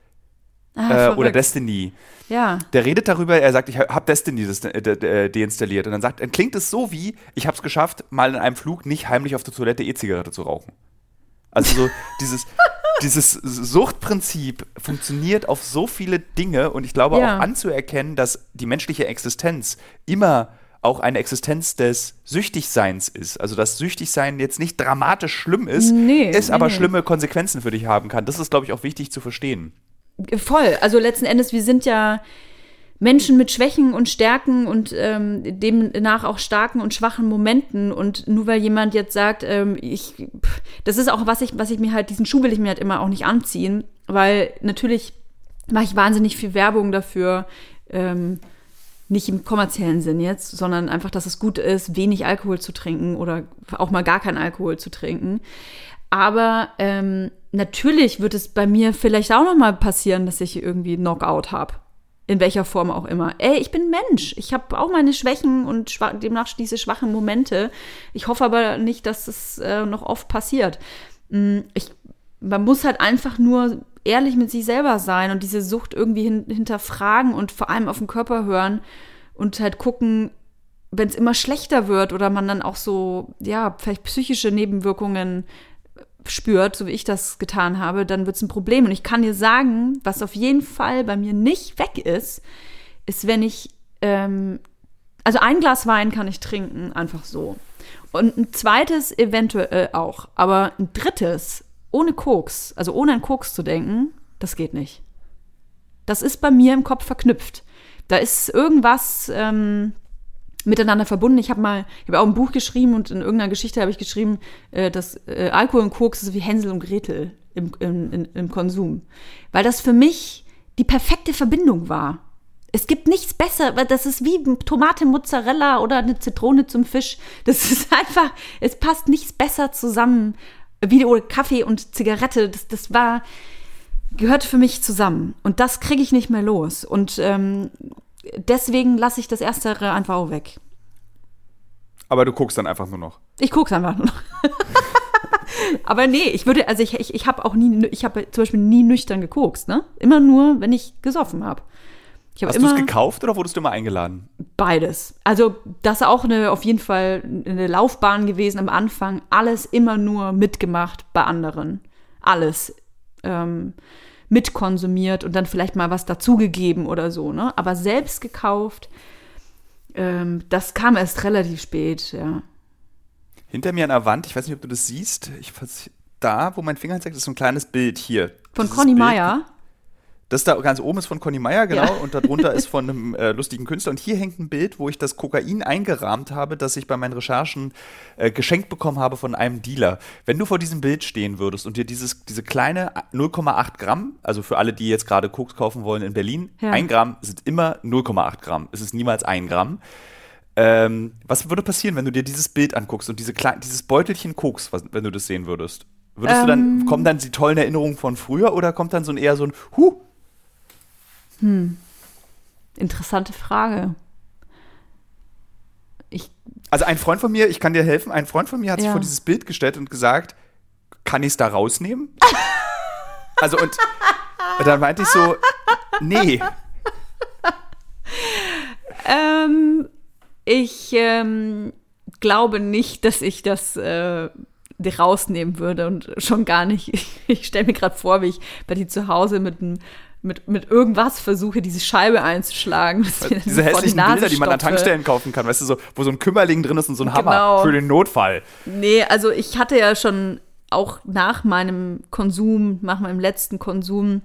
Ah, Äh, oder. Destiny. Ja. Der redet darüber, er sagt, ich habe Destiny des- äh, de, deinstalliert. Und dann sagt, dann klingt es so wie, ich habe es geschafft, mal in einem Flug nicht heimlich auf der Toilette E-Zigarette zu rauchen. Also so *laughs* dieses, dieses Suchtprinzip funktioniert auf so viele Dinge und ich glaube Ja. auch anzuerkennen, dass die menschliche Existenz immer auch eine Existenz des Süchtigseins ist. Also dass Süchtigsein jetzt nicht dramatisch schlimm ist, Nee, es nee, aber nee. schlimme Konsequenzen für dich haben kann. Das ist, glaube ich, auch wichtig zu verstehen. Voll. Also letzten Endes, wir sind ja Menschen mit Schwächen und Stärken und ähm, demnach auch starken und schwachen Momenten. Und nur weil jemand jetzt sagt, ähm, ich, pff, das ist auch was ich, was ich mir halt, diesen Schuh will ich mir halt immer auch nicht anziehen, weil natürlich mache ich wahnsinnig viel Werbung dafür, ähm, nicht im kommerziellen Sinn jetzt, sondern einfach, dass es gut ist, wenig Alkohol zu trinken oder auch mal gar keinen Alkohol zu trinken. Aber ähm, natürlich wird es bei mir vielleicht auch noch mal passieren, dass ich irgendwie Knockout habe. In welcher Form auch immer. Ey, ich bin Mensch. Ich habe auch meine Schwächen und schwa demnach diese schwachen Momente. Ich hoffe aber nicht, dass es äh, noch oft passiert. Mm, Ich, man muss halt einfach nur ehrlich mit sich selber sein und diese Sucht irgendwie hin, hinterfragen und vor allem auf den Körper hören und halt gucken, wenn es immer schlechter wird oder man dann auch so, ja, vielleicht psychische Nebenwirkungen spürt, so wie ich das getan habe, dann wird es ein Problem. Und ich kann dir sagen, was auf jeden Fall bei mir nicht weg ist, ist, wenn ich, ähm, also ein Glas Wein kann ich trinken, einfach so. Und ein zweites eventuell auch. Aber ein drittes, ohne Koks, also ohne an Koks zu denken, das geht nicht. Das ist bei mir im Kopf verknüpft. Da ist irgendwas ähm, miteinander verbunden. Ich habe mal, ich habe auch ein Buch geschrieben und in irgendeiner Geschichte habe ich geschrieben, äh, dass äh, Alkohol und Koks ist wie Hänsel und Gretel im, im, im, im Konsum. Weil das für mich die perfekte Verbindung war. Es gibt nichts besser, weil das ist wie Tomate, Mozzarella oder eine Zitrone zum Fisch. Das ist *laughs* einfach, es passt nichts besser zusammen wie Kaffee und Zigarette. Das, das war, gehört für mich zusammen. Und das kriege ich nicht mehr los. Und ähm, deswegen lasse ich das Erstere einfach auch weg. Aber du guckst dann einfach nur noch. Ich gucke einfach nur noch. *laughs* Aber nee, ich würde, also ich, ich, ich habe auch nie, ich habe zum Beispiel nie nüchtern gekokst, ne? Immer nur, wenn ich gesoffen habe. Habe Hast du es gekauft oder wurdest du immer eingeladen? beides. Also das ist auch eine, auf jeden Fall eine Laufbahn gewesen am Anfang. Alles immer nur mitgemacht bei anderen. Alles. Ähm, mitkonsumiert und dann vielleicht mal was dazugegeben oder so, ne? Aber selbst gekauft, ähm, das kam erst relativ spät, ja. Hinter mir an der Wand, ich weiß nicht, ob du das siehst, ich, weiß- da, wo mein Finger zeigt, ist so ein kleines Bild hier. Von Conny Meyer. Das da ganz oben ist von Conny Meyer, genau, Ja. und darunter ist *laughs* von einem äh, lustigen Künstler. Und hier hängt ein Bild, wo ich das Kokain eingerahmt habe, das ich bei meinen Recherchen äh, geschenkt bekommen habe von einem Dealer. Wenn du vor diesem Bild stehen würdest und dir dieses, diese kleine 0,8 Gramm, also für alle, die jetzt gerade Koks kaufen wollen in Berlin, Ja. ein Gramm sind immer 0,8 Gramm. Es ist niemals ein Gramm. Ähm, was würde passieren, wenn du dir dieses Bild anguckst und diese klein, dieses Beutelchen Koks, was, wenn du das sehen würdest? Würdest du Ähm. dann, kommen dann die tollen Erinnerungen von früher oder kommt dann so ein eher so ein Huh, Interessante Frage. Ich, Also ein Freund von mir, ich kann dir helfen, ein Freund von mir hat sich Ja. vor dieses Bild gestellt und gesagt, kann ich es da rausnehmen? *laughs* also und, und dann meinte ich so, nee. ähm, ich ähm, glaube nicht, dass ich das äh, rausnehmen würde und schon gar nicht. Ich stelle mir gerade vor, wie ich bei dir zu Hause mit einem mit, mit irgendwas versuche, diese Scheibe einzuschlagen. Diese die hässlichen Bilder, die man an. Tankstellen kaufen kann, weißt du, so, wo so ein Kümmerling drin ist und so ein Hammer Genau. für den Notfall. Nee, also ich hatte ja schon auch nach meinem Konsum, nach meinem letzten Konsum,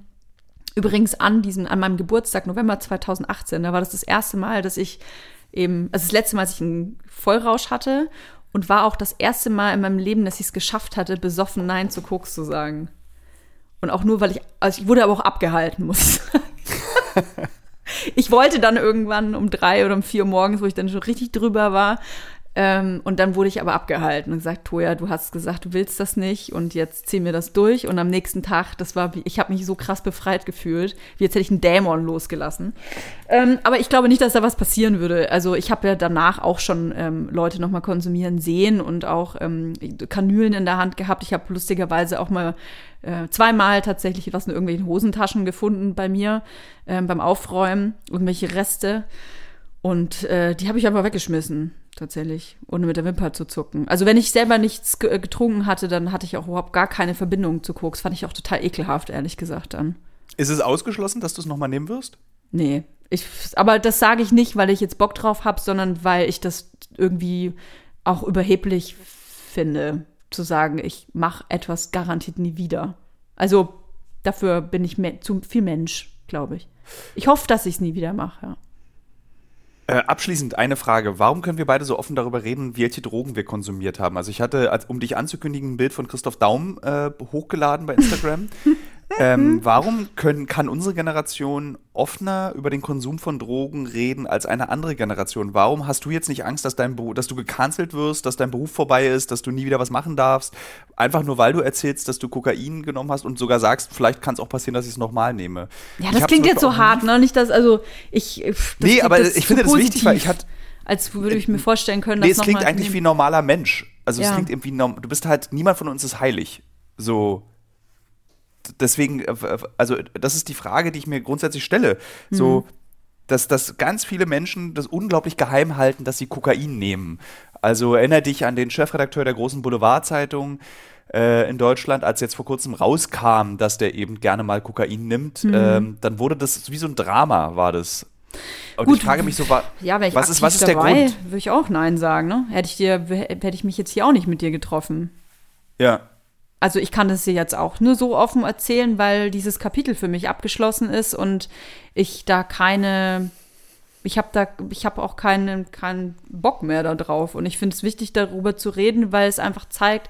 übrigens an diesem, an meinem Geburtstag, November 2018, da war das das erste Mal, dass ich eben, also das letzte Mal, dass ich einen Vollrausch hatte und war auch das erste Mal in meinem Leben, dass ich es geschafft hatte, besoffen Nein zu Koks zu sagen. Und auch nur, weil ich, also ich wurde aber auch abgehalten, muss ich sagen. *laughs* Ich wollte dann irgendwann um drei oder um vier morgens, wo ich dann schon richtig drüber war, ähm, und dann wurde ich aber abgehalten und gesagt, Toja, du hast gesagt, du willst das nicht und jetzt zieh mir das durch. Und am nächsten Tag, das war ich habe mich so krass befreit gefühlt, wie jetzt hätte ich einen Dämon losgelassen. Ähm, aber ich glaube nicht, dass da was passieren würde. Also ich habe ja danach auch schon ähm, Leute nochmal konsumieren sehen und auch ähm, Kanülen in der Hand gehabt. Ich habe lustigerweise auch mal äh, zweimal tatsächlich was in irgendwelchen Hosentaschen gefunden bei mir ähm, beim Aufräumen, irgendwelche Reste. Und äh, die habe ich einfach weggeschmissen. Tatsächlich, ohne mit der Wimper zu zucken. Also wenn ich selber nichts getrunken hatte, dann hatte ich auch überhaupt gar keine Verbindung zu Koks. Fand ich auch total ekelhaft, ehrlich gesagt dann. Ist es ausgeschlossen, dass du es nochmal nehmen wirst? Nee. Ich, aber das sage ich nicht, weil ich jetzt Bock drauf habe, sondern weil ich das irgendwie auch überheblich finde, zu sagen, ich mache etwas garantiert nie wieder. Also dafür bin ich zu viel Mensch, glaube ich. Ich hoffe, dass ich es nie wieder mache, ja. Äh, abschließend eine Frage. Warum können wir beide so offen darüber reden, welche Drogen wir konsumiert haben? Also ich hatte, als, um dich anzukündigen, ein Bild von Christoph Daum äh, hochgeladen bei Instagram. *laughs* Ähm, warum können, kann unsere Generation offener über den Konsum von Drogen reden als eine andere Generation? Warum hast du jetzt nicht Angst, dass, dein dass du gecancelt wirst, dass dein Beruf vorbei ist, dass du nie wieder was machen darfst? Einfach nur, weil du erzählst, dass du Kokain genommen hast und sogar sagst, vielleicht kann es auch passieren, dass ich es nochmal nehme. Ja, das klingt jetzt so hart, ne? Nicht, dass, also ich. Das nee, aber ich finde das wichtig, weil ich hatte als würde ich mir vorstellen können, dass nee, es klingt eigentlich wie ein normaler Mensch. Also ja. es klingt irgendwie, du bist halt, niemand von uns ist heilig. So, deswegen, äh, also das ist die Frage, die ich mir grundsätzlich stelle. Mhm. So, dass, dass ganz viele Menschen das unglaublich geheim halten, dass sie Kokain nehmen. Also erinnere dich an den Chefredakteur der großen Boulevardzeitung äh, in Deutschland, als jetzt vor kurzem rauskam, dass der eben gerne mal Kokain nimmt. Mhm. Ähm, dann wurde das wie so ein Drama, war das. Und Gut, ich frage mich so, wa ja, was, ist, was ist der Grund? Würde ich auch Nein sagen, ne? Hätte ich dir, hätte ich mich jetzt hier auch nicht mit dir getroffen. Ja also ich kann das dir jetzt auch nur so offen erzählen, weil dieses Kapitel für mich abgeschlossen ist und ich da keine, ich habe da, ich habe auch keinen, keinen Bock mehr darauf. Und ich finde es wichtig, darüber zu reden, weil es einfach zeigt,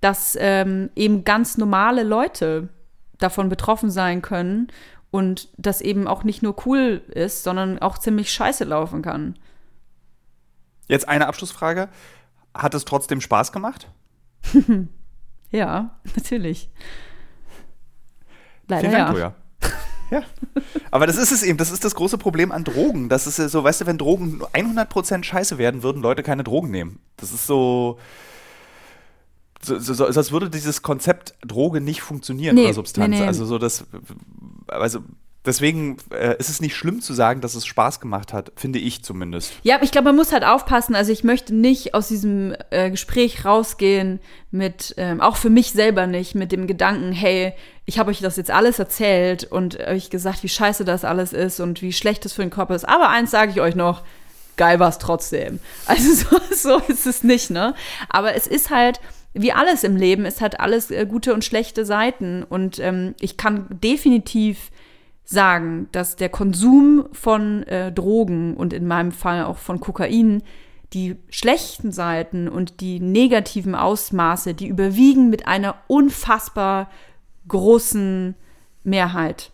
dass ähm, eben ganz normale Leute davon betroffen sein können und das eben auch nicht nur cool ist, sondern auch ziemlich scheiße laufen kann. Jetzt eine Abschlussfrage. Hat es trotzdem Spaß gemacht? *laughs* Ja, *laughs* natürlich. Leider Vielen Dank, ja. *laughs* Ja. Aber das ist es eben, das ist das große Problem an Drogen. Das ist so, weißt du, wenn Drogen 100% scheiße werden, würden Leute keine Drogen nehmen. Das ist so, so, so, als würde dieses Konzept Droge nicht funktionieren nee, oder Substanz. Nee, nee. Also so das, also Deswegen äh, ist es nicht schlimm zu sagen, dass es Spaß gemacht hat, finde ich zumindest. Ja, aber ich glaube, man muss halt aufpassen. Also ich möchte nicht aus diesem äh, Gespräch rausgehen mit, ähm, auch für mich selber nicht, mit dem Gedanken, hey, ich habe euch das jetzt alles erzählt und euch gesagt, wie scheiße das alles ist und wie schlecht es für den Körper ist. Aber eins sage ich euch noch, geil war es trotzdem. *laughs* Also so, so ist es nicht, ne? Aber es ist halt, wie alles im Leben, es hat alles äh, gute und schlechte Seiten. Und ähm, ich kann definitiv sagen, dass der Konsum von äh, Drogen und in meinem Fall auch von Kokain die schlechten Seiten und die negativen Ausmaße, die überwiegen mit einer unfassbar großen Mehrheit.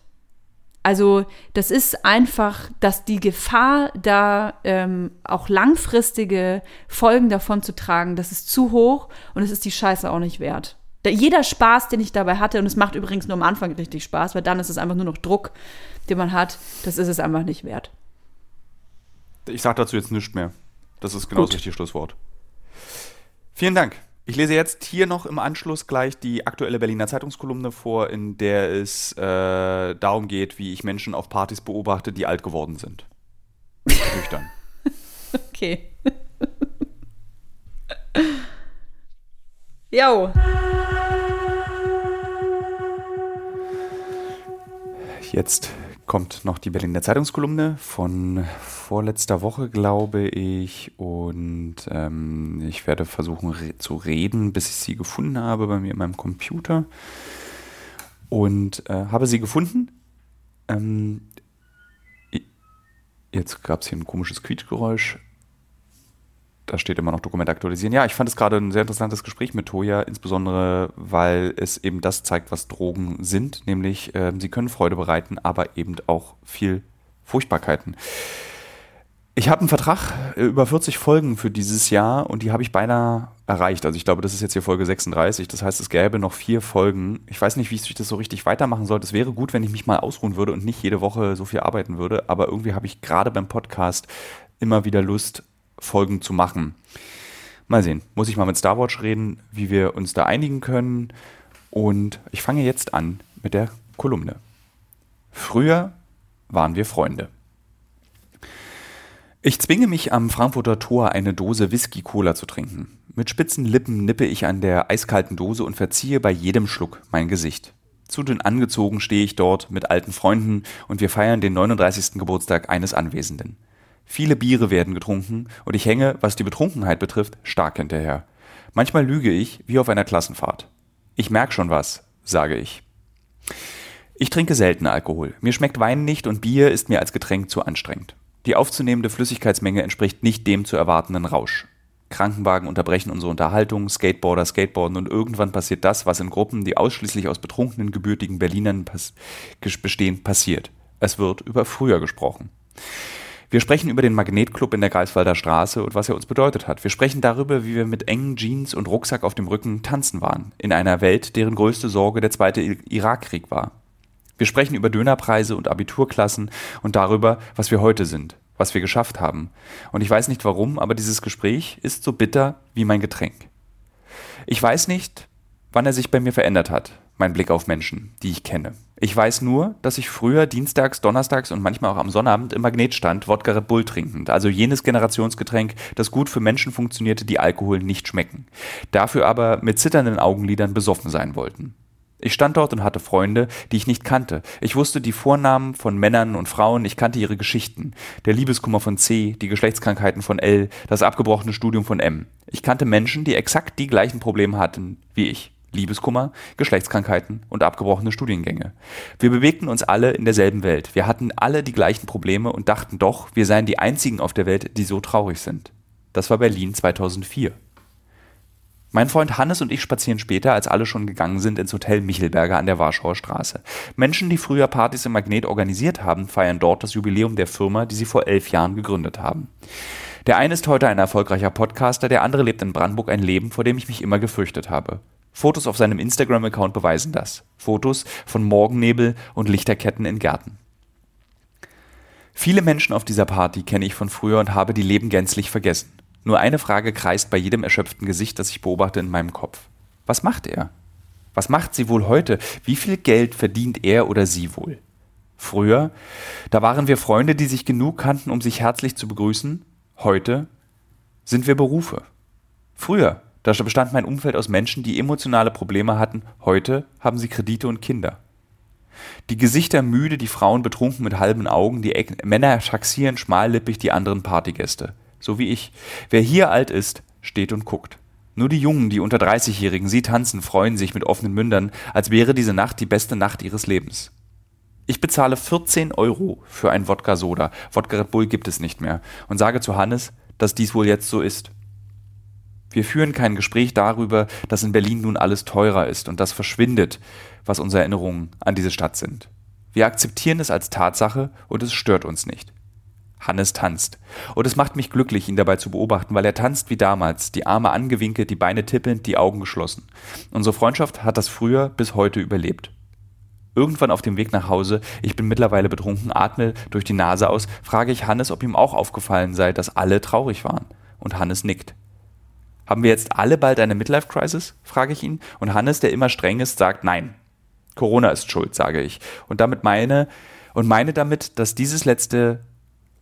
Also das ist einfach, dass die Gefahr, da ähm, auch langfristige Folgen davon zu tragen, das ist zu hoch und es ist die Scheiße auch nicht wert jeder Spaß, den ich dabei hatte, und es macht übrigens nur am Anfang richtig Spaß, weil dann ist es einfach nur noch Druck, den man hat, das ist es einfach nicht wert. Ich sage dazu jetzt nichts mehr. Das ist genau Gut. das richtige Schlusswort. Vielen Dank. Ich lese jetzt hier noch im Anschluss gleich die aktuelle Berliner Zeitungskolumne vor, in der es äh, darum geht, wie ich Menschen auf Partys beobachte, die alt geworden sind. Nüchtern. *laughs* okay. *laughs* Jo. Jetzt kommt noch die Berliner Zeitungskolumne von vorletzter Woche, glaube ich. Und ähm, ich werde versuchen re zu reden, bis ich sie gefunden habe bei mir in meinem Computer. Und äh, habe sie gefunden. Ähm, jetzt gab es hier ein komisches Quietschgeräusch da steht immer noch Dokument aktualisieren. Ja, ich fand es gerade ein sehr interessantes Gespräch mit Toja, insbesondere weil es eben das zeigt, was Drogen sind, nämlich äh, sie können Freude bereiten, aber eben auch viel Furchtbarkeiten. Ich habe einen Vertrag äh, über 40 Folgen für dieses Jahr und die habe ich beinahe erreicht. Also ich glaube, das ist jetzt hier Folge 36. Das heißt, es gäbe noch vier Folgen. Ich weiß nicht, wie ich das so richtig weitermachen sollte. Es wäre gut, wenn ich mich mal ausruhen würde und nicht jede Woche so viel arbeiten würde. Aber irgendwie habe ich gerade beim Podcast immer wieder Lust, Folgen zu machen. Mal sehen, muss ich mal mit Star Watch reden, wie wir uns da einigen können. Und ich fange jetzt an mit der Kolumne. Früher waren wir Freunde. Ich zwinge mich am Frankfurter Tor eine Dose Whisky-Cola zu trinken. Mit spitzen Lippen nippe ich an der eiskalten Dose und verziehe bei jedem Schluck mein Gesicht. Zu dünn angezogen stehe ich dort mit alten Freunden und wir feiern den 39. Geburtstag eines Anwesenden. Viele Biere werden getrunken und ich hänge, was die Betrunkenheit betrifft, stark hinterher. Manchmal lüge ich, wie auf einer Klassenfahrt. Ich merk schon was, sage ich. Ich trinke selten Alkohol. Mir schmeckt Wein nicht und Bier ist mir als Getränk zu anstrengend. Die aufzunehmende Flüssigkeitsmenge entspricht nicht dem zu erwartenden Rausch. Krankenwagen unterbrechen unsere Unterhaltung, Skateboarder skateboarden und irgendwann passiert das, was in Gruppen, die ausschließlich aus betrunkenen, gebürtigen Berlinern pass bestehen, passiert. Es wird über früher gesprochen. Wir sprechen über den Magnetclub in der Greifswalder Straße und was er uns bedeutet hat. Wir sprechen darüber, wie wir mit engen Jeans und Rucksack auf dem Rücken tanzen waren, in einer Welt, deren größte Sorge der zweite Irakkrieg war. Wir sprechen über Dönerpreise und Abiturklassen und darüber, was wir heute sind, was wir geschafft haben. Und ich weiß nicht warum, aber dieses Gespräch ist so bitter wie mein Getränk. Ich weiß nicht, wann er sich bei mir verändert hat, mein Blick auf Menschen, die ich kenne. Ich weiß nur, dass ich früher dienstags, donnerstags und manchmal auch am Sonnabend im Magnet stand, Wodka Red Bull trinkend, also jenes Generationsgetränk, das gut für Menschen funktionierte, die Alkohol nicht schmecken, dafür aber mit zitternden Augenlidern besoffen sein wollten. Ich stand dort und hatte Freunde, die ich nicht kannte. Ich wusste die Vornamen von Männern und Frauen, ich kannte ihre Geschichten. Der Liebeskummer von C, die Geschlechtskrankheiten von L, das abgebrochene Studium von M. Ich kannte Menschen, die exakt die gleichen Probleme hatten wie ich. Liebeskummer, Geschlechtskrankheiten und abgebrochene Studiengänge. Wir bewegten uns alle in derselben Welt. Wir hatten alle die gleichen Probleme und dachten doch, wir seien die einzigen auf der Welt, die so traurig sind. Das war Berlin 2004. Mein Freund Hannes und ich spazieren später, als alle schon gegangen sind, ins Hotel Michelberger an der Warschauer Straße. Menschen, die früher Partys im Magnet organisiert haben, feiern dort das Jubiläum der Firma, die sie vor elf Jahren gegründet haben. Der eine ist heute ein erfolgreicher Podcaster, der andere lebt in Brandenburg ein Leben, vor dem ich mich immer gefürchtet habe. Fotos auf seinem Instagram-Account beweisen das. Fotos von Morgennebel und Lichterketten in Gärten. Viele Menschen auf dieser Party kenne ich von früher und habe die Leben gänzlich vergessen. Nur eine Frage kreist bei jedem erschöpften Gesicht, das ich beobachte, in meinem Kopf. Was macht er? Was macht sie wohl heute? Wie viel Geld verdient er oder sie wohl? Früher, da waren wir Freunde, die sich genug kannten, um sich herzlich zu begrüßen. Heute sind wir Berufe. Früher, da bestand mein Umfeld aus Menschen, die emotionale Probleme hatten. Heute haben sie Kredite und Kinder. Die Gesichter müde, die Frauen betrunken mit halben Augen, die Männer taxieren schmallippig die anderen Partygäste so wie ich. Wer hier alt ist, steht und guckt. Nur die Jungen, die unter 30-Jährigen, sie tanzen, freuen sich mit offenen Mündern, als wäre diese Nacht die beste Nacht ihres Lebens. Ich bezahle 14 Euro für ein Wodka-Soda, Wodka Red Bull gibt es nicht mehr, und sage zu Hannes, dass dies wohl jetzt so ist. Wir führen kein Gespräch darüber, dass in Berlin nun alles teurer ist und das verschwindet, was unsere Erinnerungen an diese Stadt sind. Wir akzeptieren es als Tatsache und es stört uns nicht. Hannes tanzt. Und es macht mich glücklich, ihn dabei zu beobachten, weil er tanzt wie damals, die Arme angewinkelt, die Beine tippelnd, die Augen geschlossen. Unsere Freundschaft hat das früher bis heute überlebt. Irgendwann auf dem Weg nach Hause, ich bin mittlerweile betrunken, atme durch die Nase aus, frage ich Hannes, ob ihm auch aufgefallen sei, dass alle traurig waren. Und Hannes nickt. Haben wir jetzt alle bald eine Midlife-Crisis? frage ich ihn. Und Hannes, der immer streng ist, sagt nein. Corona ist schuld, sage ich. Und damit meine, und meine damit, dass dieses letzte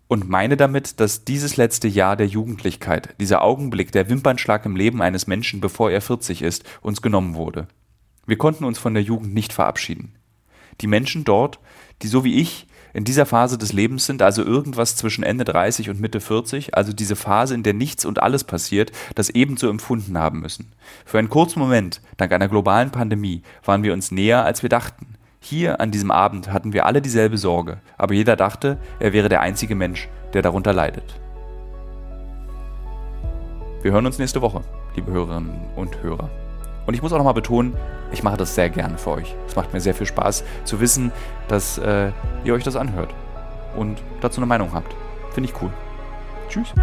und meine damit, dass dieses letzte Jahr der Jugendlichkeit, dieser Augenblick, der Wimpernschlag im Leben eines Menschen, bevor er 40 ist, uns genommen wurde. Wir konnten uns von der Jugend nicht verabschieden. Die Menschen dort, die so wie ich in dieser Phase des Lebens sind, also irgendwas zwischen Ende 30 und Mitte 40, also diese Phase, in der nichts und alles passiert, das ebenso empfunden haben müssen. Für einen kurzen Moment, dank einer globalen Pandemie, waren wir uns näher, als wir dachten. Hier an diesem Abend hatten wir alle dieselbe Sorge, aber jeder dachte, er wäre der einzige Mensch, der darunter leidet. Wir hören uns nächste Woche, liebe Hörerinnen und Hörer. Und ich muss auch nochmal betonen, ich mache das sehr gerne für euch. Es macht mir sehr viel Spaß zu wissen, dass äh, ihr euch das anhört und dazu eine Meinung habt. Finde ich cool. Tschüss.